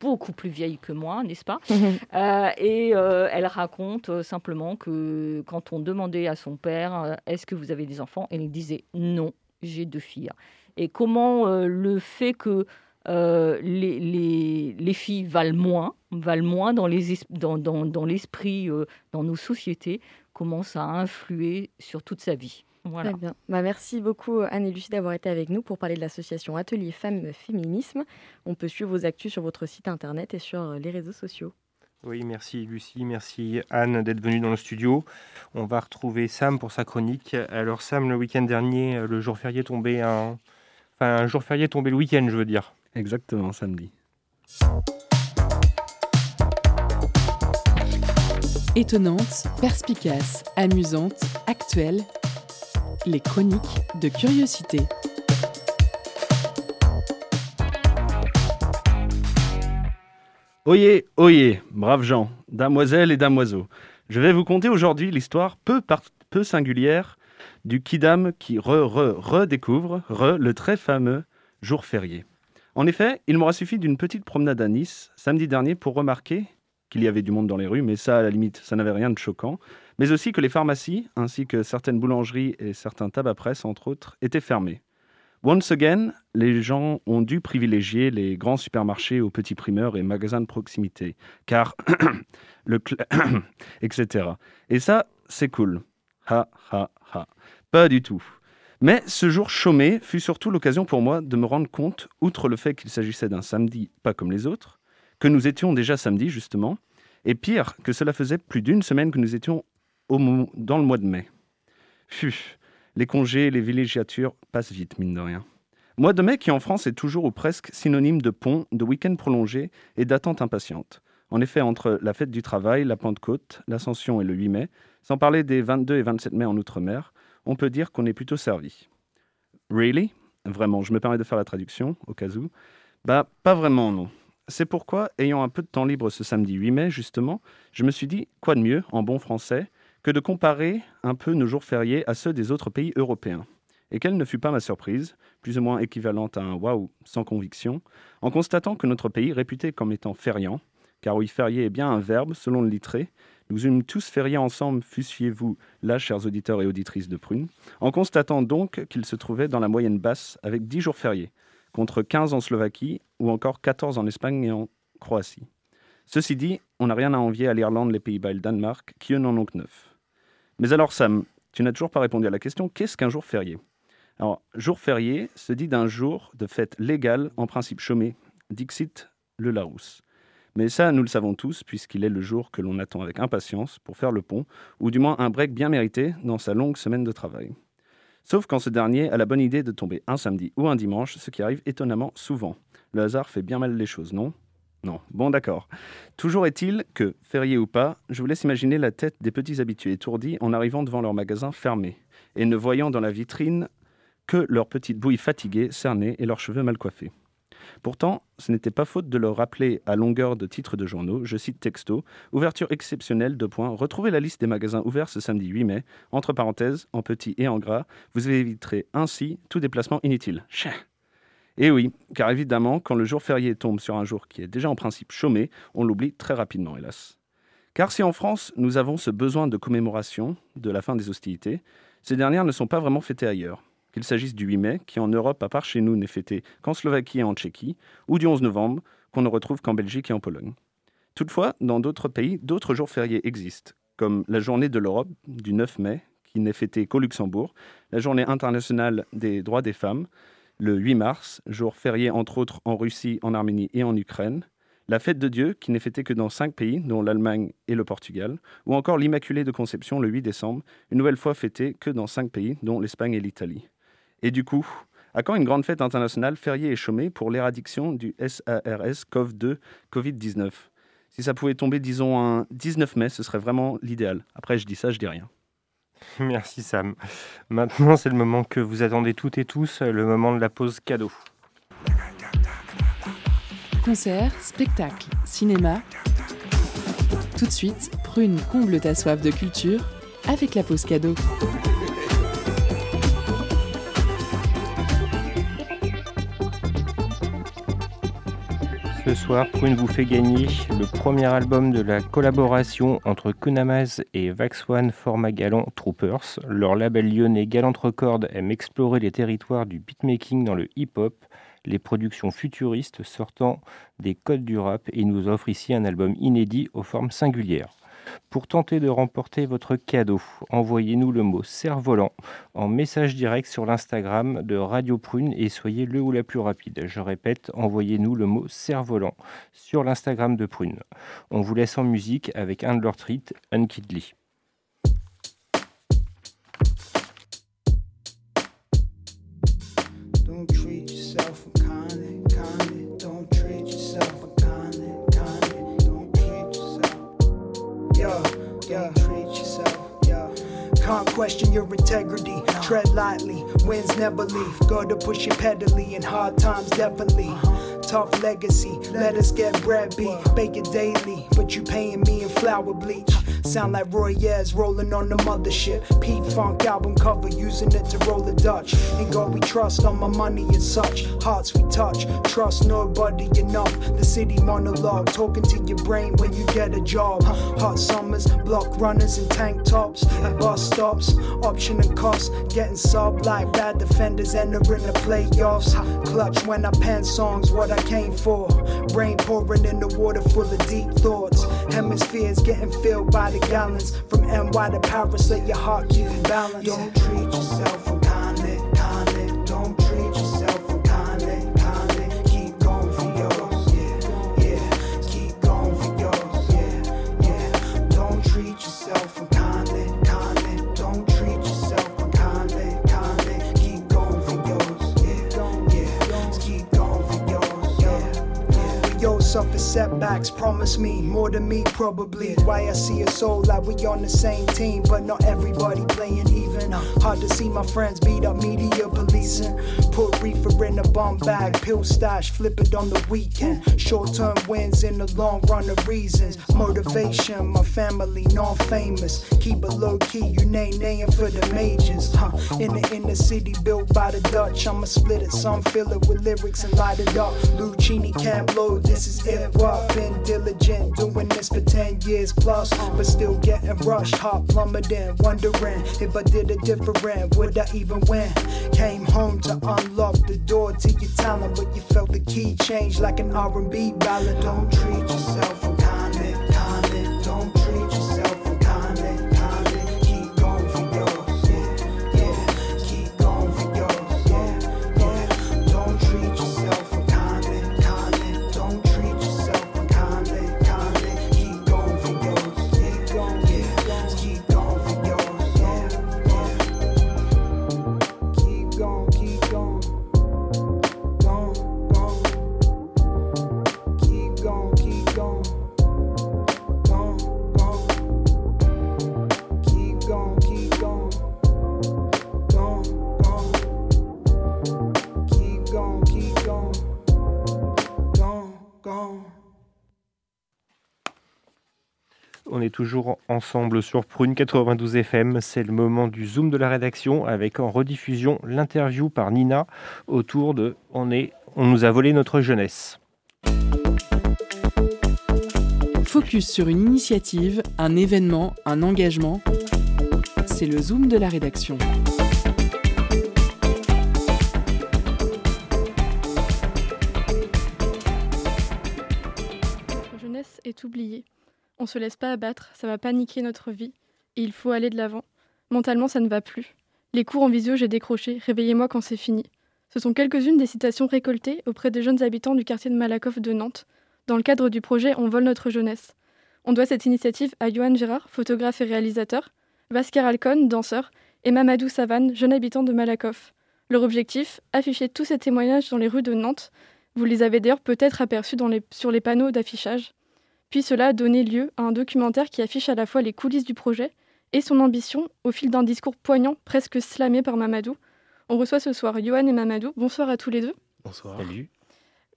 beaucoup plus vieille que moi, n'est-ce pas? [laughs] Et elle raconte simplement que quand on demandait à son père, est-ce que vous avez des enfants Elle disait non, j'ai deux filles. Et comment le fait que euh, les, les, filles valent moins, valent moins dans l'esprit, dans, dans, dans, euh, dans nos sociétés, commence à influer sur toute sa vie. Voilà. Très bien. Bah, merci beaucoup Anne et Lucie d'avoir été avec nous pour parler de l'association Atelier Femmes Féminisme. On peut suivre vos actus sur votre site internet et sur les réseaux sociaux. Oui, merci Lucie, merci Anne d'être venue dans le studio. On va retrouver Sam pour sa chronique. Alors Sam, le week-end dernier, le jour férié tombé un... Enfin, un jour férié tombé le week-end, je veux dire. Exactement, samedi. Étonnante, perspicace, amusante, actuelle, les chroniques de curiosité. Oyez, oyez, braves gens, damoiselles et damoiseaux. Je vais vous conter aujourd'hui l'histoire peu, peu singulière du Kidam qui redécouvre re, le très fameux jour férié. En effet, il m'aura suffi d'une petite promenade à Nice samedi dernier pour remarquer qu'il y avait du monde dans les rues, mais ça, à la limite, ça n'avait rien de choquant, mais aussi que les pharmacies, ainsi que certaines boulangeries et certains tabac presse, entre autres, étaient fermés. Once again, les gens ont dû privilégier les grands supermarchés aux petits primeurs et magasins de proximité, car [clears throat] le [clears throat] etc. Et ça, c'est cool. Ha ha ha. Pas du tout. Mais ce jour chômé fut surtout l'occasion pour moi de me rendre compte, outre le fait qu'il s'agissait d'un samedi pas comme les autres, que nous étions déjà samedi justement, et pire, que cela faisait plus d'une semaine que nous étions au, dans le mois de mai. Fuh, les congés, les villégiatures passent vite, mine de rien. Mois de mai qui en France est toujours ou presque synonyme de pont, de week-end prolongé et d'attente impatiente. En effet, entre la fête du travail, la Pentecôte, l'Ascension et le 8 mai, sans parler des 22 et 27 mai en Outre-mer, on peut dire qu'on est plutôt servi. Really? Vraiment, je me permets de faire la traduction, au cas où. Bah, pas vraiment, non. C'est pourquoi, ayant un peu de temps libre ce samedi 8 mai, justement, je me suis dit, quoi de mieux, en bon français, que de comparer un peu nos jours fériés à ceux des autres pays européens. Et quelle ne fut pas ma surprise, plus ou moins équivalente à un waouh sans conviction, en constatant que notre pays, réputé comme étant fériant, car oui, férié est bien un verbe selon le littré, nous eûmes tous férié ensemble, fussiez-vous là, chers auditeurs et auditrices de Prune, en constatant donc qu'il se trouvait dans la moyenne basse avec 10 jours fériés, contre 15 en Slovaquie ou encore 14 en Espagne et en Croatie. Ceci dit, on n'a rien à envier à l'Irlande, les Pays-Bas et le Danemark, qui eux n'en ont que 9. Mais alors Sam, tu n'as toujours pas répondu à la question, qu'est-ce qu'un jour férié? Alors, jour férié se dit d'un jour de fête légale, en principe chômé, dixit le Larousse. Mais ça, nous le savons tous, puisqu'il est le jour que l'on attend avec impatience pour faire le pont, ou du moins un break bien mérité dans sa longue semaine de travail. Sauf quand ce dernier a la bonne idée de tomber un samedi ou un dimanche, ce qui arrive étonnamment souvent. Le hasard fait bien mal les choses, non? Non. Bon, d'accord. Toujours est-il que, férié ou pas, je vous laisse imaginer la tête des petits habitués étourdis en arrivant devant leur magasin fermé et ne voyant dans la vitrine que leurs petites bouilles fatiguées, cernées et leurs cheveux mal coiffés. Pourtant, ce n'était pas faute de leur rappeler à longueur de titres de journaux, je cite texto, ouverture exceptionnelle, de points, retrouvez la liste des magasins ouverts ce samedi 8 mai, entre parenthèses, en petit et en gras, vous éviterez ainsi tout déplacement inutile. Et oui, car évidemment, quand le jour férié tombe sur un jour qui est déjà en principe chômé, on l'oublie très rapidement, hélas. Car si en France, nous avons ce besoin de commémoration de la fin des hostilités, ces dernières ne sont pas vraiment fêtées ailleurs qu'il s'agisse du 8 mai, qui en Europe, à part chez nous, n'est fêté qu'en Slovaquie et en Tchéquie, ou du 11 novembre, qu'on ne retrouve qu'en Belgique et en Pologne. Toutefois, dans d'autres pays, d'autres jours fériés existent, comme la journée de l'Europe du 9 mai, qui n'est fêtée qu'au Luxembourg, la journée internationale des droits des femmes, le 8 mars, jour férié entre autres en Russie, en Arménie et en Ukraine, la fête de Dieu, qui n'est fêtée que dans cinq pays, dont l'Allemagne et le Portugal, ou encore l'Immaculée de Conception le 8 décembre, une nouvelle fois fêtée que dans cinq pays, dont l'Espagne et l'Italie. Et du coup, à quand une grande fête internationale fériée et chômée pour l'éradiction du SARS-CoV-2 Covid-19 Si ça pouvait tomber, disons, un 19 mai, ce serait vraiment l'idéal. Après, je dis ça, je dis rien. [laughs] Merci Sam. Maintenant, c'est le moment que vous attendez toutes et tous, le moment de la pause cadeau. Concert, spectacle, cinéma. Tout de suite, Prune comble ta soif de culture avec la pause cadeau. Ce soir, Prune vous fait gagner le premier album de la collaboration entre Kunamaz et Vax Format Galant Troopers. Leur label lyonnais Galant Record aime explorer les territoires du beatmaking dans le hip-hop, les productions futuristes sortant des codes du rap et nous offre ici un album inédit aux formes singulières. Pour tenter de remporter votre cadeau, envoyez-nous le mot cerf-volant en message direct sur l'Instagram de Radio Prune et soyez le ou la plus rapide. Je répète, envoyez-nous le mot cerf-volant sur l'Instagram de Prune. On vous laisse en musique avec un de leurs treats, Unkidly. Question your integrity. Tread lightly, winds never leave. Gotta push it pedally, in hard times definitely. Tough legacy, let us get bread beat. Bake it daily, but you paying me in flour bleach. Sound like Roy Ayers rolling on the mothership. Pete Funk album cover, using it to roll the Dutch. In God we trust, on my money and such. Hearts we touch, trust nobody enough. The city monologue, talking to your brain when you get a job. Hot summers, block runners in tank tops. At bus stops, option and cost. Getting sub like bad defenders entering the playoffs. Clutch when I pen songs, what I came for. Rain pouring in the water full of deep thoughts. Hemispheres getting filled by the gallons. From NY to Paris, let your heart keep in balance. Don't treat yourself Suffer setbacks, promise me more than me, probably. Why I see a soul like we on the same team, but not everybody playing Hard to see my friends beat up media policing. Put reefer in a bomb bag, pill stash, flip it on the weekend. Short term wins in the long run of reasons. Motivation, my family non famous. Keep it low key, you name name for the majors. Huh. In the inner city built by the Dutch, I'ma split it, some fill it with lyrics and light it up. Lucini can't blow, this is hip hop. Been diligent, doing for 10 years plus, but still getting rushed. Heart plummeting, wondering if I did it different, would I even win? Came home to unlock the door to your talent, but you felt the key change like an R&B ballad. Don't treat yourself est toujours ensemble sur Prune 92 FM. C'est le moment du Zoom de la rédaction avec en rediffusion l'interview par Nina autour de On, est, on nous a volé notre jeunesse. Focus sur une initiative, un événement, un engagement. C'est le Zoom de la rédaction. Notre jeunesse est oubliée. On se laisse pas abattre, ça va paniquer notre vie, et il faut aller de l'avant. Mentalement, ça ne va plus. Les cours en visio, j'ai décroché, réveillez-moi quand c'est fini. Ce sont quelques-unes des citations récoltées auprès des jeunes habitants du quartier de Malakoff de Nantes, dans le cadre du projet On vole notre jeunesse. On doit cette initiative à Johan Gérard, photographe et réalisateur, Vasker Alcon, danseur, et Mamadou Savane, jeune habitant de Malakoff. Leur objectif Afficher tous ces témoignages dans les rues de Nantes. Vous les avez d'ailleurs peut-être aperçus sur les panneaux d'affichage. Puis cela a donné lieu à un documentaire qui affiche à la fois les coulisses du projet et son ambition au fil d'un discours poignant, presque slamé par Mamadou. On reçoit ce soir Johan et Mamadou. Bonsoir à tous les deux. Bonsoir. Salut.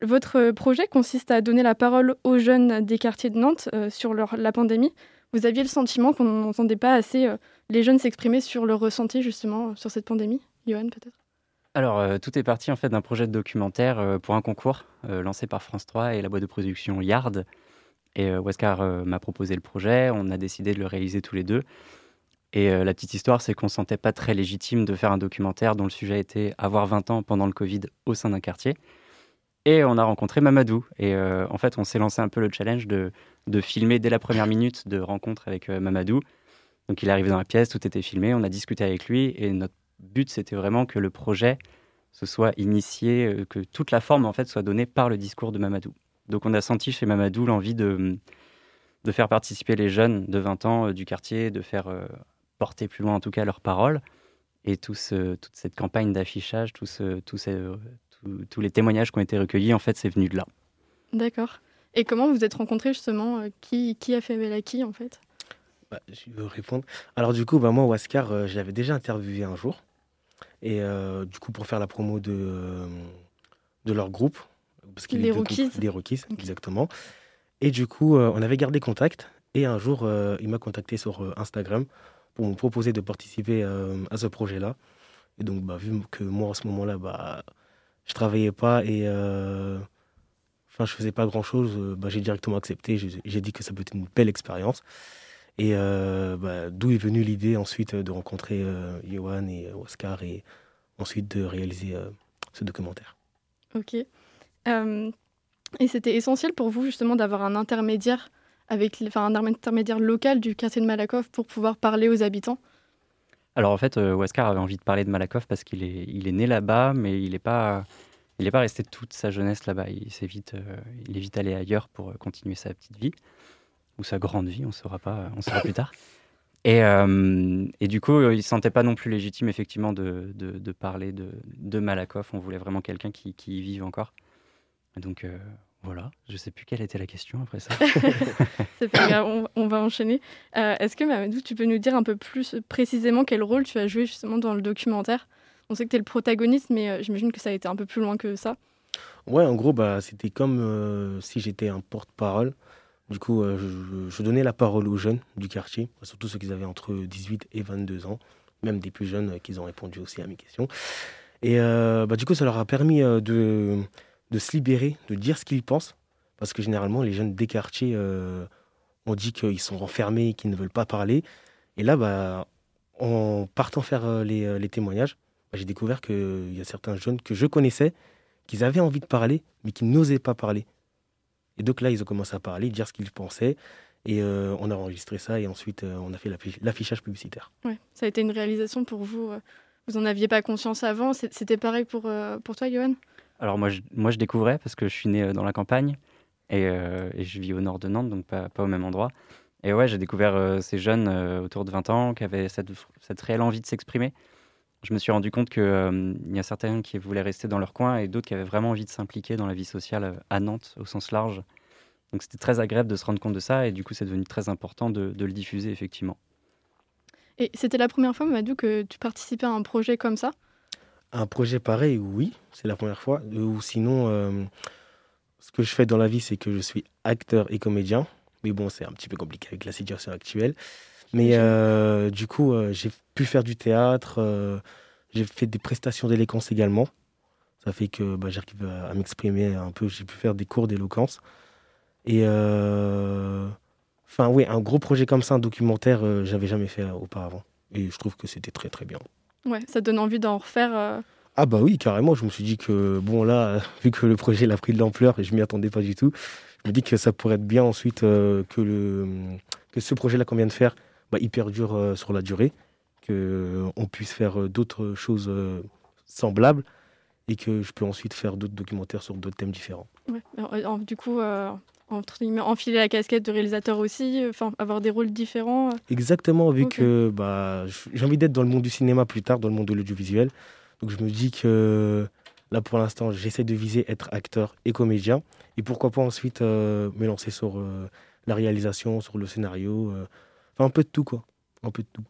Votre euh, projet consiste à donner la parole aux jeunes des quartiers de Nantes euh, sur leur- la pandémie. Vous aviez le sentiment qu'on n'entendait pas assez euh, les jeunes s'exprimer sur leur ressenti justement euh, sur cette pandémie Johan peut-être Alors, euh, tout est parti en fait d'un projet de documentaire euh, pour un concours euh, lancé par France 3 et la boîte de production Yard. Et euh, Wesker euh, m'a proposé le projet, on a décidé de le réaliser tous les deux. Et euh, la petite histoire, c'est qu'on ne se sentait pas très légitime de faire un documentaire dont le sujet était avoir 20 ans pendant le Covid au sein d'un quartier. Et on a rencontré Mamadou. Et en fait, on s'est lancé un peu le challenge de, de filmer dès la première minute de rencontre avec Mamadou. Donc il est arrivé dans la pièce, tout était filmé, on a discuté avec lui. Et notre but, c'était vraiment que le projet se soit initié, que toute la forme en fait soit donnée par le discours de Mamadou. Donc on a senti chez Mamadou l'envie de, de faire participer les jeunes de 20 ans euh, du quartier, de faire euh, porter plus loin en tout cas leurs paroles. Et tout ce- toute cette campagne d'affichage, tout ce- tout ces- tout- tous les témoignages qui ont été recueillis, en fait, c'est venu de là. D'accord. Et comment vous êtes rencontrés justement euh, qui, qui a fait appel à qui en fait? Bah, je vais répondre. Alors du coup, bah, moi, Oscar, euh, j'avais déjà interviewé un jour. Et euh, du coup, pour faire la promo de, euh, de leur groupe. Parce qu'il Les Rookies, exactement. Et du coup, euh, on avait gardé contact. Et un jour, euh, il m'a contacté sur euh, Instagram pour me proposer de participer à ce projet-là. Et donc, bah, vu que moi, en ce moment-là, bah, je travaillais pas et enfin, je faisais pas grand-chose, bah, j'ai directement accepté. J'ai dit que ça peut être une belle expérience. Et euh, bah, d'où est venue l'idée ensuite de rencontrer euh, Johan et Oscar et ensuite de réaliser euh, ce documentaire. Ok. Euh, et c'était essentiel pour vous justement d'avoir un intermédiaire enfin un intermédiaire local du quartier de Malakoff pour pouvoir parler aux habitants? Alors en fait, euh, Waskar avait envie de parler de Malakoff parce qu'il est, né là-bas, mais il n'est pas, il est pas resté toute sa jeunesse là-bas. Il, s'est vite, euh, il est vite allé ailleurs pour continuer sa petite vie ou sa grande vie, on saura pas, on saura plus tard. Et, du coup, il ne se sentait pas non plus légitime effectivement de, parler de, de Malakoff. On voulait vraiment quelqu'un qui, qui y vive encore. Donc euh, voilà, je ne sais plus quelle était la question après ça. [laughs] C'est pas grave, [laughs] on, on va enchaîner. Euh, Est-ce que Mamadou, tu peux nous dire un peu plus précisément quel rôle tu as joué justement dans le documentaire? On sait que tu es le protagoniste, mais euh, j'imagine que ça a été un peu plus loin que ça. Ouais, en gros, bah, c'était comme euh, si j'étais un porte-parole. Du coup, euh, je, je donnais la parole aux jeunes du quartier, surtout ceux qui avaient entre 18 et 22 ans, même des plus jeunes euh, qui ont répondu aussi à mes questions. Et euh, bah, du coup, ça leur a permis euh, de, de se libérer, de dire ce qu'ils pensent. Parce que généralement, les jeunes des quartiers, euh, on dit qu'ils sont renfermés, qu'ils ne veulent pas parler. Et là, bah, en partant faire euh, les, euh, les témoignages, bah, j'ai découvert qu'il y a certains jeunes que je connaissais, qu'ils avaient envie de parler, mais qui n'osaient pas parler. Et donc là, ils ont commencé à parler, dire ce qu'ils pensaient. Et euh, on a enregistré ça et ensuite on a fait l'affi- l'affichage publicitaire. Ouais, ça a été une réalisation pour vous. Vous en aviez pas conscience avant. C'était pareil pour, pour toi, Johan? Alors moi je, moi, je découvrais parce que je suis né euh, dans la campagne et, euh, et je vis au nord de Nantes, donc pas, au même endroit. Et ouais, j'ai découvert euh, ces jeunes autour de 20 ans qui avaient cette, réelle envie de s'exprimer. Je me suis rendu compte qu'il y a certains qui voulaient rester dans leur coin et d'autres qui avaient vraiment envie de s'impliquer dans la vie sociale à Nantes au sens large. Donc c'était très agréable de se rendre compte de ça et du coup c'est devenu très important de, de le diffuser effectivement. Et c'était la première fois, Mamadou, que tu participais à un projet comme ça? Un projet pareil, oui, c'est la première fois. Euh, Ou sinon, euh, ce que je fais dans la vie, c'est que je suis acteur et comédien. Mais bon, c'est un petit peu compliqué avec la situation actuelle. Mais euh, du coup, euh, j'ai pu faire du théâtre. j'ai fait des prestations d'éloquence également. Ça fait que bah, j'arrive à, m'exprimer un peu. J'ai pu faire des cours d'éloquence. Et enfin, oui, un gros projet comme ça, un documentaire, j'avais jamais fait auparavant. Et je trouve que c'était très très bien. Ouais, ça donne envie d'en refaire. euh, Ah bah oui, carrément. Je me suis dit que, bon là, [laughs] vu que le projet il a pris de l'ampleur et je m'y attendais pas du tout, je me dis que ça pourrait être bien ensuite euh, que, le, que ce projet-là qu'on vient de faire, bah, il perdure euh, sur la durée, qu'on puisse faire euh, d'autres choses semblables et que je peux ensuite faire d'autres documentaires sur d'autres thèmes différents. ouais. Alors, du coup, entre guillemets, enfiler la casquette de réalisateur aussi, enfin avoir des rôles différents. Exactement, vu que bah, j'ai envie d'être dans le monde du cinéma plus tard, dans le monde de l'audiovisuel. Donc je me dis que là, pour l'instant, j'essaie de viser être acteur et comédien. Et pourquoi pas ensuite euh, me lancer sur euh, la réalisation, sur le scénario. euh, Enfin, un peu de tout, quoi. Un peu de tout.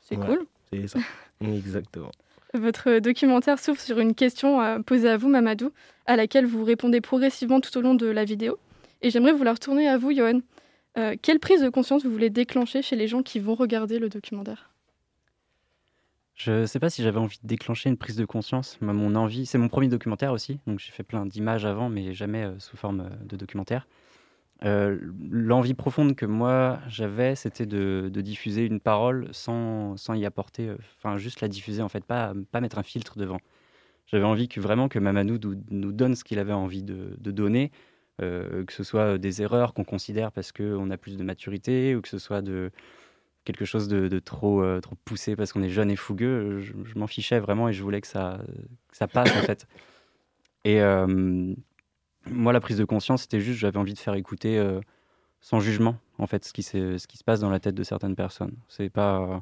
C'est Ouais, cool. C'est ça. [laughs] Exactement. Votre documentaire s'ouvre sur une question posée à vous, Mamadou, à laquelle vous répondez progressivement tout au long de la vidéo. Et j'aimerais vous la retourner à vous, Johan. Euh, quelle prise de conscience vous voulez déclencher chez les gens qui vont regarder le documentaire? Je sais pas si j'avais envie de déclencher une prise de conscience. Mon envie, c'est mon premier documentaire aussi, donc j'ai fait plein d'images avant, mais jamais euh, sous forme euh, de documentaire. L'envie profonde que moi j'avais, c'était de, diffuser une parole sans, sans y apporter, enfin juste la diffuser en fait, pas, pas mettre un filtre devant. J'avais envie que vraiment que Mamadou nous, donne ce qu'il avait envie de, donner, que ce soit des erreurs qu'on considère parce qu'on a plus de maturité, ou que ce soit quelque chose de, euh, trop poussé parce qu'on est jeune et fougueux, je, m'en fichais vraiment et je voulais que ça, passe en fait. Et euh, moi, la prise de conscience, c'était juste, j'avais envie de faire écouter euh, sans jugement en fait ce qui, se passe dans la tête de certaines personnes. C'est pas, euh,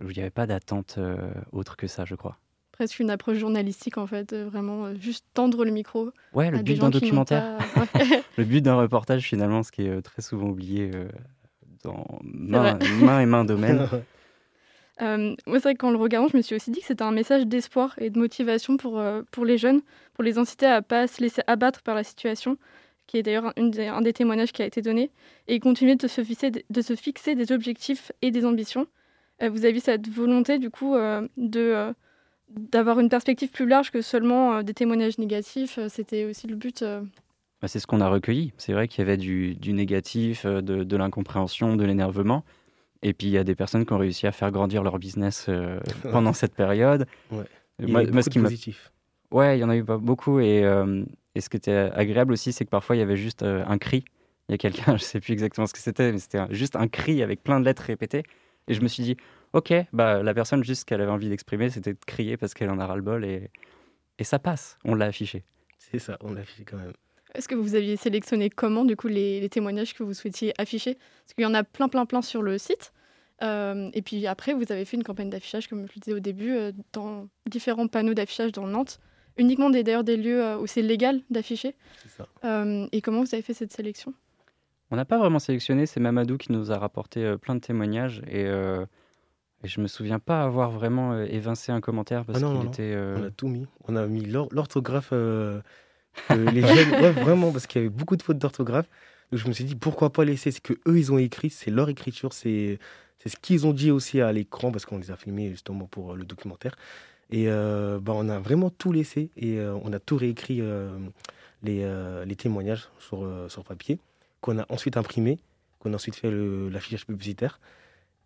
il n'y avait pas d'attente euh, autre que ça, je crois. Presque une approche journalistique, en fait, euh, vraiment euh, juste tendre le micro. Ouais, le but d'un documentaire. pas- Ouais. [laughs] le but d'un reportage, finalement, ce qui est euh, très souvent oublié euh, dans main, [laughs] main et main domaine. [laughs] Euh, moi, c'est vrai que qu'en le regardant, je me suis aussi dit que c'était un message d'espoir et de motivation pour, euh, pour les jeunes, pour les inciter à ne pas se laisser abattre par la situation, qui est d'ailleurs un, des- un des témoignages qui a été donné, et continuer de se fixer, de se fixer des objectifs et des ambitions. Euh, vous avez cette volonté, du coup, euh, de, euh, d'avoir une perspective plus large que seulement euh, des témoignages négatifs. Euh, C'était aussi le but. euh. Bah, c'est ce qu'on a recueilli. C'est vrai qu'il y avait du, du négatif, de, de l'incompréhension, de l'énervement. Et puis il y a des personnes qui ont réussi à faire grandir leur business euh, [laughs] pendant cette période. Ouais. Il y a eu beaucoup de m'a- positifs. Ouais, il y en a eu pas beaucoup. Et, euh, et ce qui était agréable aussi, c'est que parfois il y avait juste euh, un cri. Il y a quelqu'un, [laughs] je sais plus exactement ce que c'était, mais c'était juste un cri avec plein de lettres répétées. Et je me suis dit, ok, bah la personne juste ce qu'elle avait envie d'exprimer, c'était de crier parce qu'elle en a ras le bol et, et ça passe. On l'a affiché. C'est ça, on l'a affiché quand même. Est-ce que vous aviez sélectionné comment, du coup, les, les témoignages que vous souhaitiez afficher? Parce qu'il y en a plein, plein, plein sur le site. Euh, et puis après, vous avez fait une campagne d'affichage, comme je le disais au début, euh, dans différents panneaux d'affichage dans Nantes. Uniquement des- d'ailleurs des lieux euh, où c'est légal d'afficher. ça. Euh, et comment vous avez fait cette sélection? On n'a pas vraiment sélectionné, c'est Mamadou qui nous a rapporté euh, plein de témoignages et, euh, et je me souviens pas avoir vraiment euh, évincé un commentaire parce Ah non, qu'il non, était. euh, On a tout mis. On a mis l'or- l'orthographe. euh, que [laughs] les jeunes, ouais, vraiment, parce qu'il y avait beaucoup de fautes d'orthographe. Donc je me suis dit, pourquoi pas laisser ce que eux ils ont écrit, c'est leur écriture, c'est c'est ce qu'ils ont dit aussi à l'écran, parce qu'on les a filmés justement pour euh, le documentaire. Et euh, bah, on a vraiment tout laissé et euh, on a tout réécrit euh, les, les témoignages sur, sur papier, qu'on a ensuite imprimé, qu'on a ensuite fait le- l'affichage publicitaire.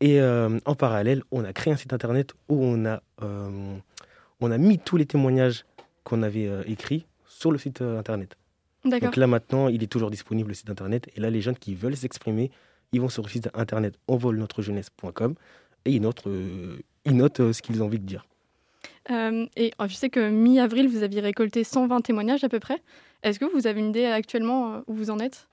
Et euh, en parallèle, on a créé un site internet où on a, euh, on a mis tous les témoignages qu'on avait euh, écrits sur le site internet. Donc là maintenant, il est toujours disponible le site internet. Et là, les jeunes qui veulent s'exprimer, ils vont sur le site internet envolnontrejeunesse.com et ils notent, ils notent ce qu'ils ont envie de dire. Et euh, je sais que mi-avril, vous aviez récolté 120 témoignages à peu près. Est-ce que vous avez une idée actuellement où vous en êtes?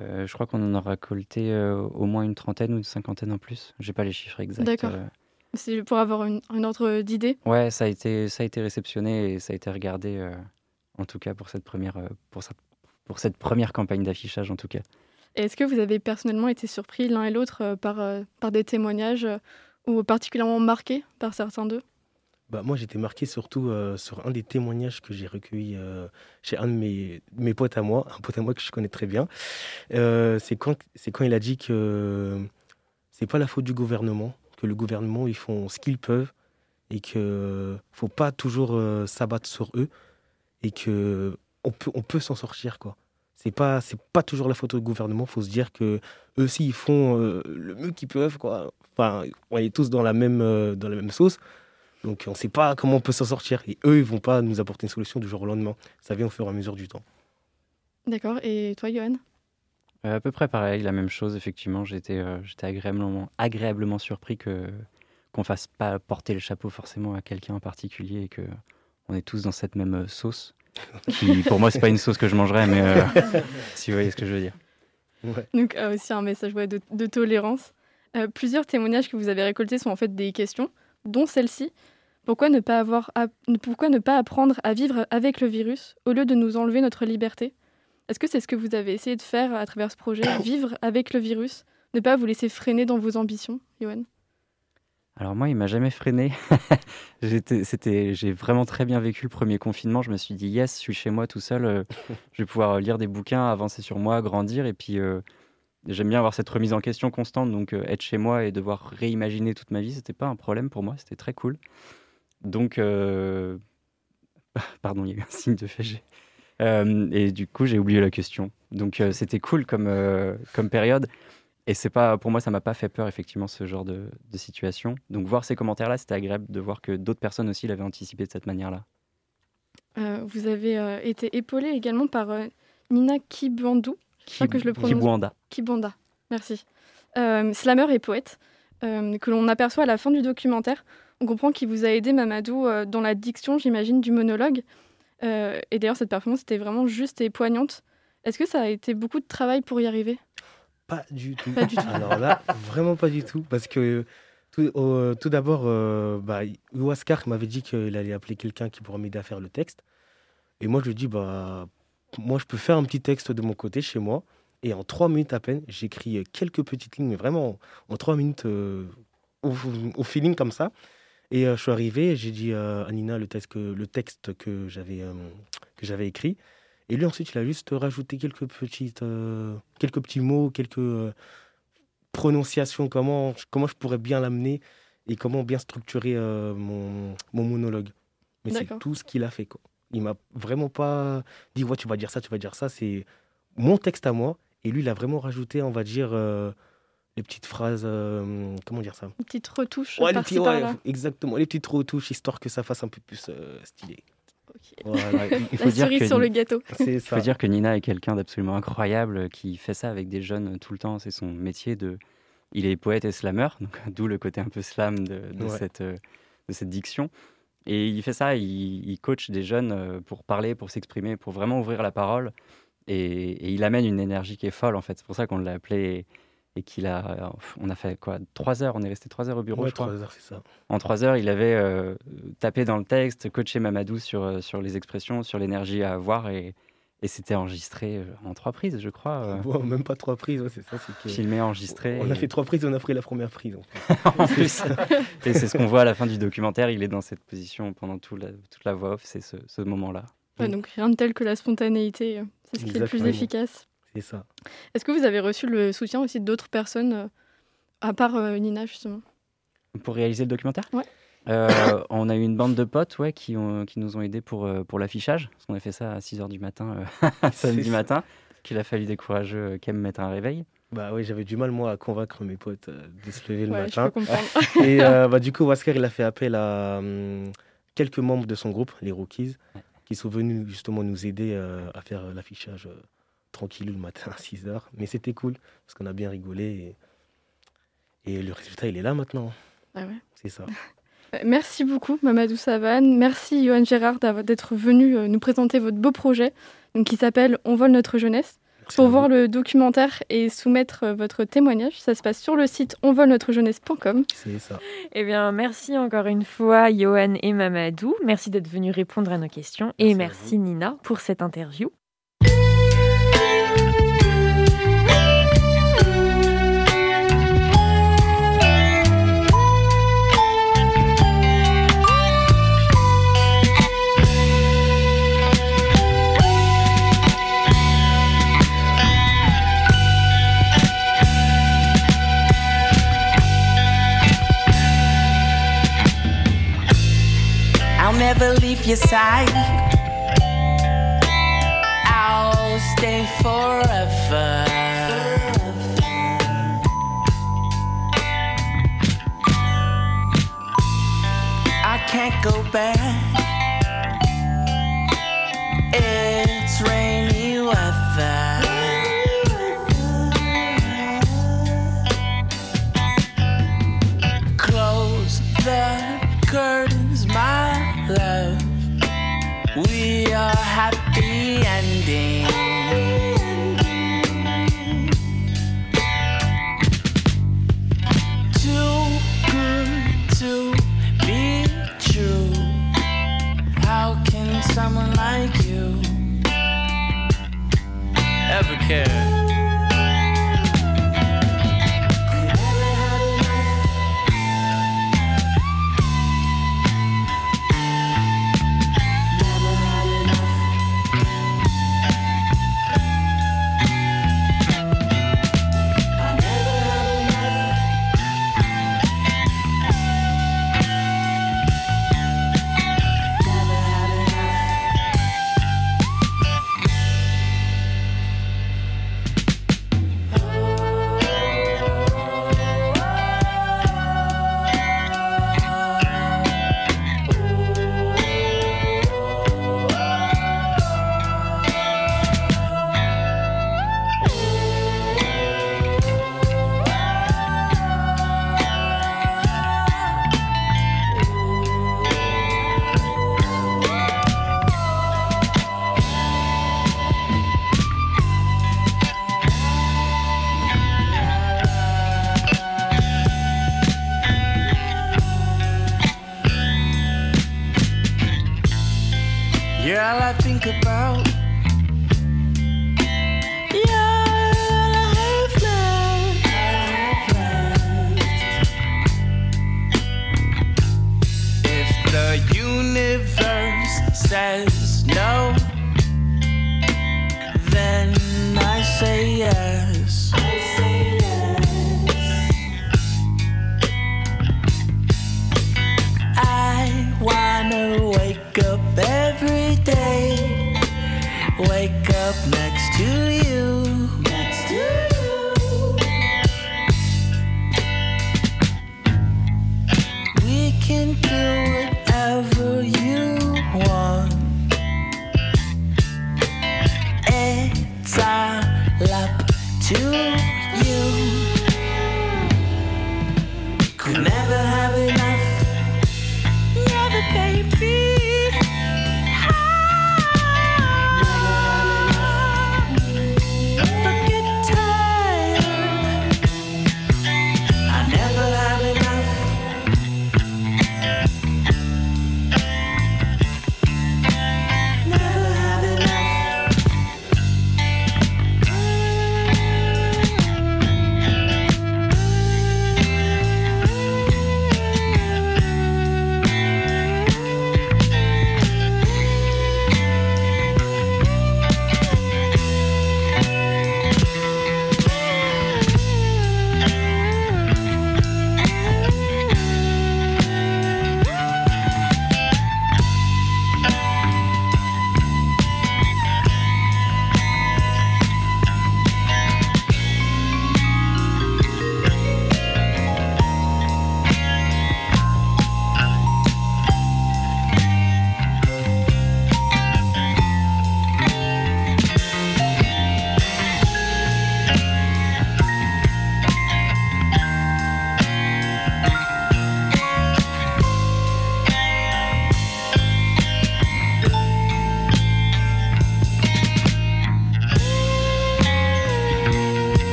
Euh, je crois qu'on en a récolté euh, au moins une trentaine ou une cinquantaine en plus. J'ai pas les chiffres exacts. D'accord. euh. C'est pour avoir une, un ordre d'idée? Ouais, ça a été ça a été réceptionné et ça a été regardé euh, en tout cas pour cette première euh, pour pour cette première campagne d'affichage en tout cas. Est-ce que vous avez personnellement été surpris l'un et l'autre euh, par, euh, par des témoignages euh, ou particulièrement marqués par certains d'eux? Bah, moi, j'étais marqué surtout euh, sur un des témoignages que j'ai recueilli euh, chez un de mes, mes potes à moi, un pote à moi que je connais très bien. Euh, c'est quand, quand il a dit que c'est pas la faute du gouvernement, que le gouvernement, ils font ce qu'ils peuvent et que faut pas toujours s'abattre sur eux et que on peut, on peut s'en sortir, quoi. C'est pas, pas toujours la faute du gouvernement. Faut se dire que eux aussi, ils font le mieux qu'ils peuvent, quoi. Enfin, on est tous dans la même, dans la même sauce. Donc on ne sait pas comment on peut s'en sortir. Et eux, ils vont pas nous apporter une solution du jour au lendemain. Ça vient au fur et à mesure du temps. D'accord. Et toi, Johan? Euh, à peu près pareil, la même chose effectivement. J'étais euh, j'étais agréablement agréablement surpris que qu'on fasse pas porter le chapeau forcément à quelqu'un en particulier et que on est tous dans cette même euh, sauce. [laughs] Qui pour moi c'est pas une sauce que je mangerais, mais euh, [laughs] si vous voyez ce que je veux dire. Donc euh, aussi un message ouais, de, de tolérance. Euh, plusieurs témoignages que vous avez récoltés sont en fait des questions, dont celle-ci. Pourquoi ne, pas avoir pourquoi ne pas apprendre à vivre avec le virus au lieu de nous enlever notre liberté? Est-ce que c'est ce que vous avez essayé de faire à travers ce projet [coughs] Vivre avec le virus Ne pas vous laisser freiner dans vos ambitions, Johan Alors moi, il m'a jamais freiné. [laughs] C'était, j'ai vraiment très bien vécu le premier confinement. Je me suis dit yes, je suis chez moi tout seul. euh, [laughs] je vais pouvoir lire des bouquins, avancer sur moi, grandir. Et puis euh, j'aime bien avoir cette remise en question constante. Donc euh, être chez moi et devoir réimaginer toute ma vie, c'était pas un problème pour moi. C'était très cool. Donc euh, [laughs] pardon, il y a eu un signe de FG. Euh, et du coup, j'ai oublié la question. Donc euh, c'était cool comme comme période. Et c'est pas, pour moi, ça m'a pas fait peur, effectivement, ce genre de, de situation. Donc, voir ces commentaires-là, c'était agréable de voir que d'autres personnes aussi l'avaient anticipé de cette manière-là. Vous avez été épaulé également par Nina Kibandou. Je crois que je le prononce. Kibwanda. Kibwanda, merci. Slammer et poète, que l'on aperçoit à la fin du documentaire. On comprend qu'il vous a aidé, Mamadou, euh, dans la diction, j'imagine, du monologue. Euh, et d'ailleurs, cette performance était vraiment juste et poignante. Est-ce que ça a été beaucoup de travail pour y arriver? Pas du tout. Pas du tout. [laughs] Alors là, vraiment pas du tout. Parce que tout, euh, tout d'abord, euh, bah, m'avait dit qu'il allait appeler quelqu'un qui pourrait m'aider à faire le texte. Et moi, je lui ai dit, bah, moi, je peux faire un petit texte de mon côté chez moi. Et en trois minutes à peine, j'écris quelques petites lignes, mais vraiment en trois minutes euh, au, au feeling comme ça. Et euh, je suis arrivé, j'ai dit euh, à Nina le texte que, le texte que j'avais euh, que j'avais écrit. Et lui ensuite, il a juste rajouté quelques petites quelques petits mots, quelques prononciations, comment comment je pourrais bien l'amener et comment bien structurer mon, mon monologue. Mais c'est tout ce qu'il a fait. Quoi. Il m'a vraiment pas dit ouais tu vas dire ça, tu vas dire ça. C'est mon texte à moi. Et lui, il a vraiment rajouté, on va dire, les petites phrases. euh, comment dire ça? Une petite retouche Ouais, les petits- ouais, exactement, les petites retouches, histoire que ça fasse un peu plus euh, stylé. Voilà, il- [laughs] Il La cerise sur le gâteau. [laughs] Il ça. faut dire que Nina est quelqu'un d'absolument incroyable euh, qui fait ça avec des jeunes tout le temps. C'est son métier de. Il est poète et slammer, [laughs] donc d'où le côté un peu slam de, de Ouais. cette, de cette diction. Et il fait ça, il, il coach des jeunes pour parler, pour s'exprimer, pour vraiment ouvrir la parole. Et, et il amène une énergie qui est folle en fait. C'est pour ça qu'on l'a appelé et qu'il a. On a fait quoi Trois heures On est resté trois heures au bureau, Ouais, je crois. trois heures, c'est ça. En trois heures, il avait euh, tapé dans le texte, coaché Mamadou sur, euh, sur les expressions, sur l'énergie à avoir, et, et c'était enregistré euh, en trois prises, je crois. euh, même pas trois prises, ouais, c'est ça. c'est que- filmé, enregistré. On a et- fait trois prises et on a pris la première prise. en [laughs] plus. et c'est ce qu'on voit à la fin du documentaire. Il est dans cette position pendant tout la- toute la voix off, c'est ce, ce moment-là. Ouais, donc rien de tel que la spontanéité, euh, c'est ce qui est le plus efficace. C'est ça. Est-ce que vous avez reçu le soutien aussi d'autres personnes, euh, à part euh, Nina justement? Pour réaliser le documentaire? Ouais. Euh, on a eu une bande de potes ouais, qui, ont, qui nous ont aidés pour, euh, pour l'affichage. Parce qu'on a fait ça à 6h du matin, euh, [laughs] samedi matin. Qu'il a fallu des courageux euh, qui aiment mettre un réveil. Bah oui, j'avais du mal, moi, à convaincre mes potes euh, de se lever le Ouais, je matin. peux comprendre. [laughs] et euh, bah, du coup, Wasker, il a fait appel à hum, quelques membres de son groupe, les Rookies, qui sont venus justement nous aider euh, à faire euh, l'affichage euh, tranquille le matin à 6h. Mais c'était cool, parce qu'on a bien rigolé. Et, et le résultat, il est là maintenant. Ah ouais. C'est ça. [laughs] Merci beaucoup Mamadou Savane, merci Johan Gérard d'être venu euh, nous présenter votre beau projet donc, qui s'appelle On vole notre jeunesse. Pour voir le documentaire et soumettre euh, votre témoignage, ça se passe sur le site onvolenotrejeunesse.com. C'est ça. Eh bien, merci encore une fois, Johan et Mamadou. Merci d'être venus répondre à nos questions. et merci, Nina, pour cette interview. Your side. I'll stay forever. I can't go back.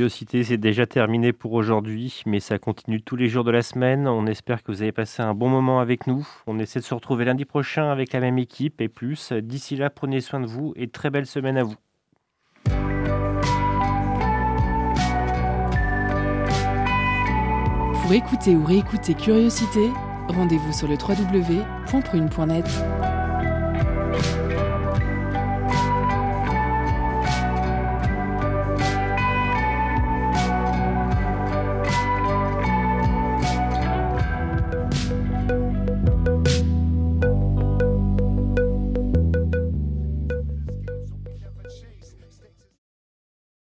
Curiosité, c'est déjà terminé pour aujourd'hui, mais ça continue tous les jours de la semaine. On espère que vous avez passé un bon moment avec nous. On essaie de se retrouver lundi prochain avec la même équipe et plus. D'ici là, prenez soin de vous et très belle semaine à vous. Pour écouter ou réécouter Curiosité, rendez-vous sur le www.prune.net.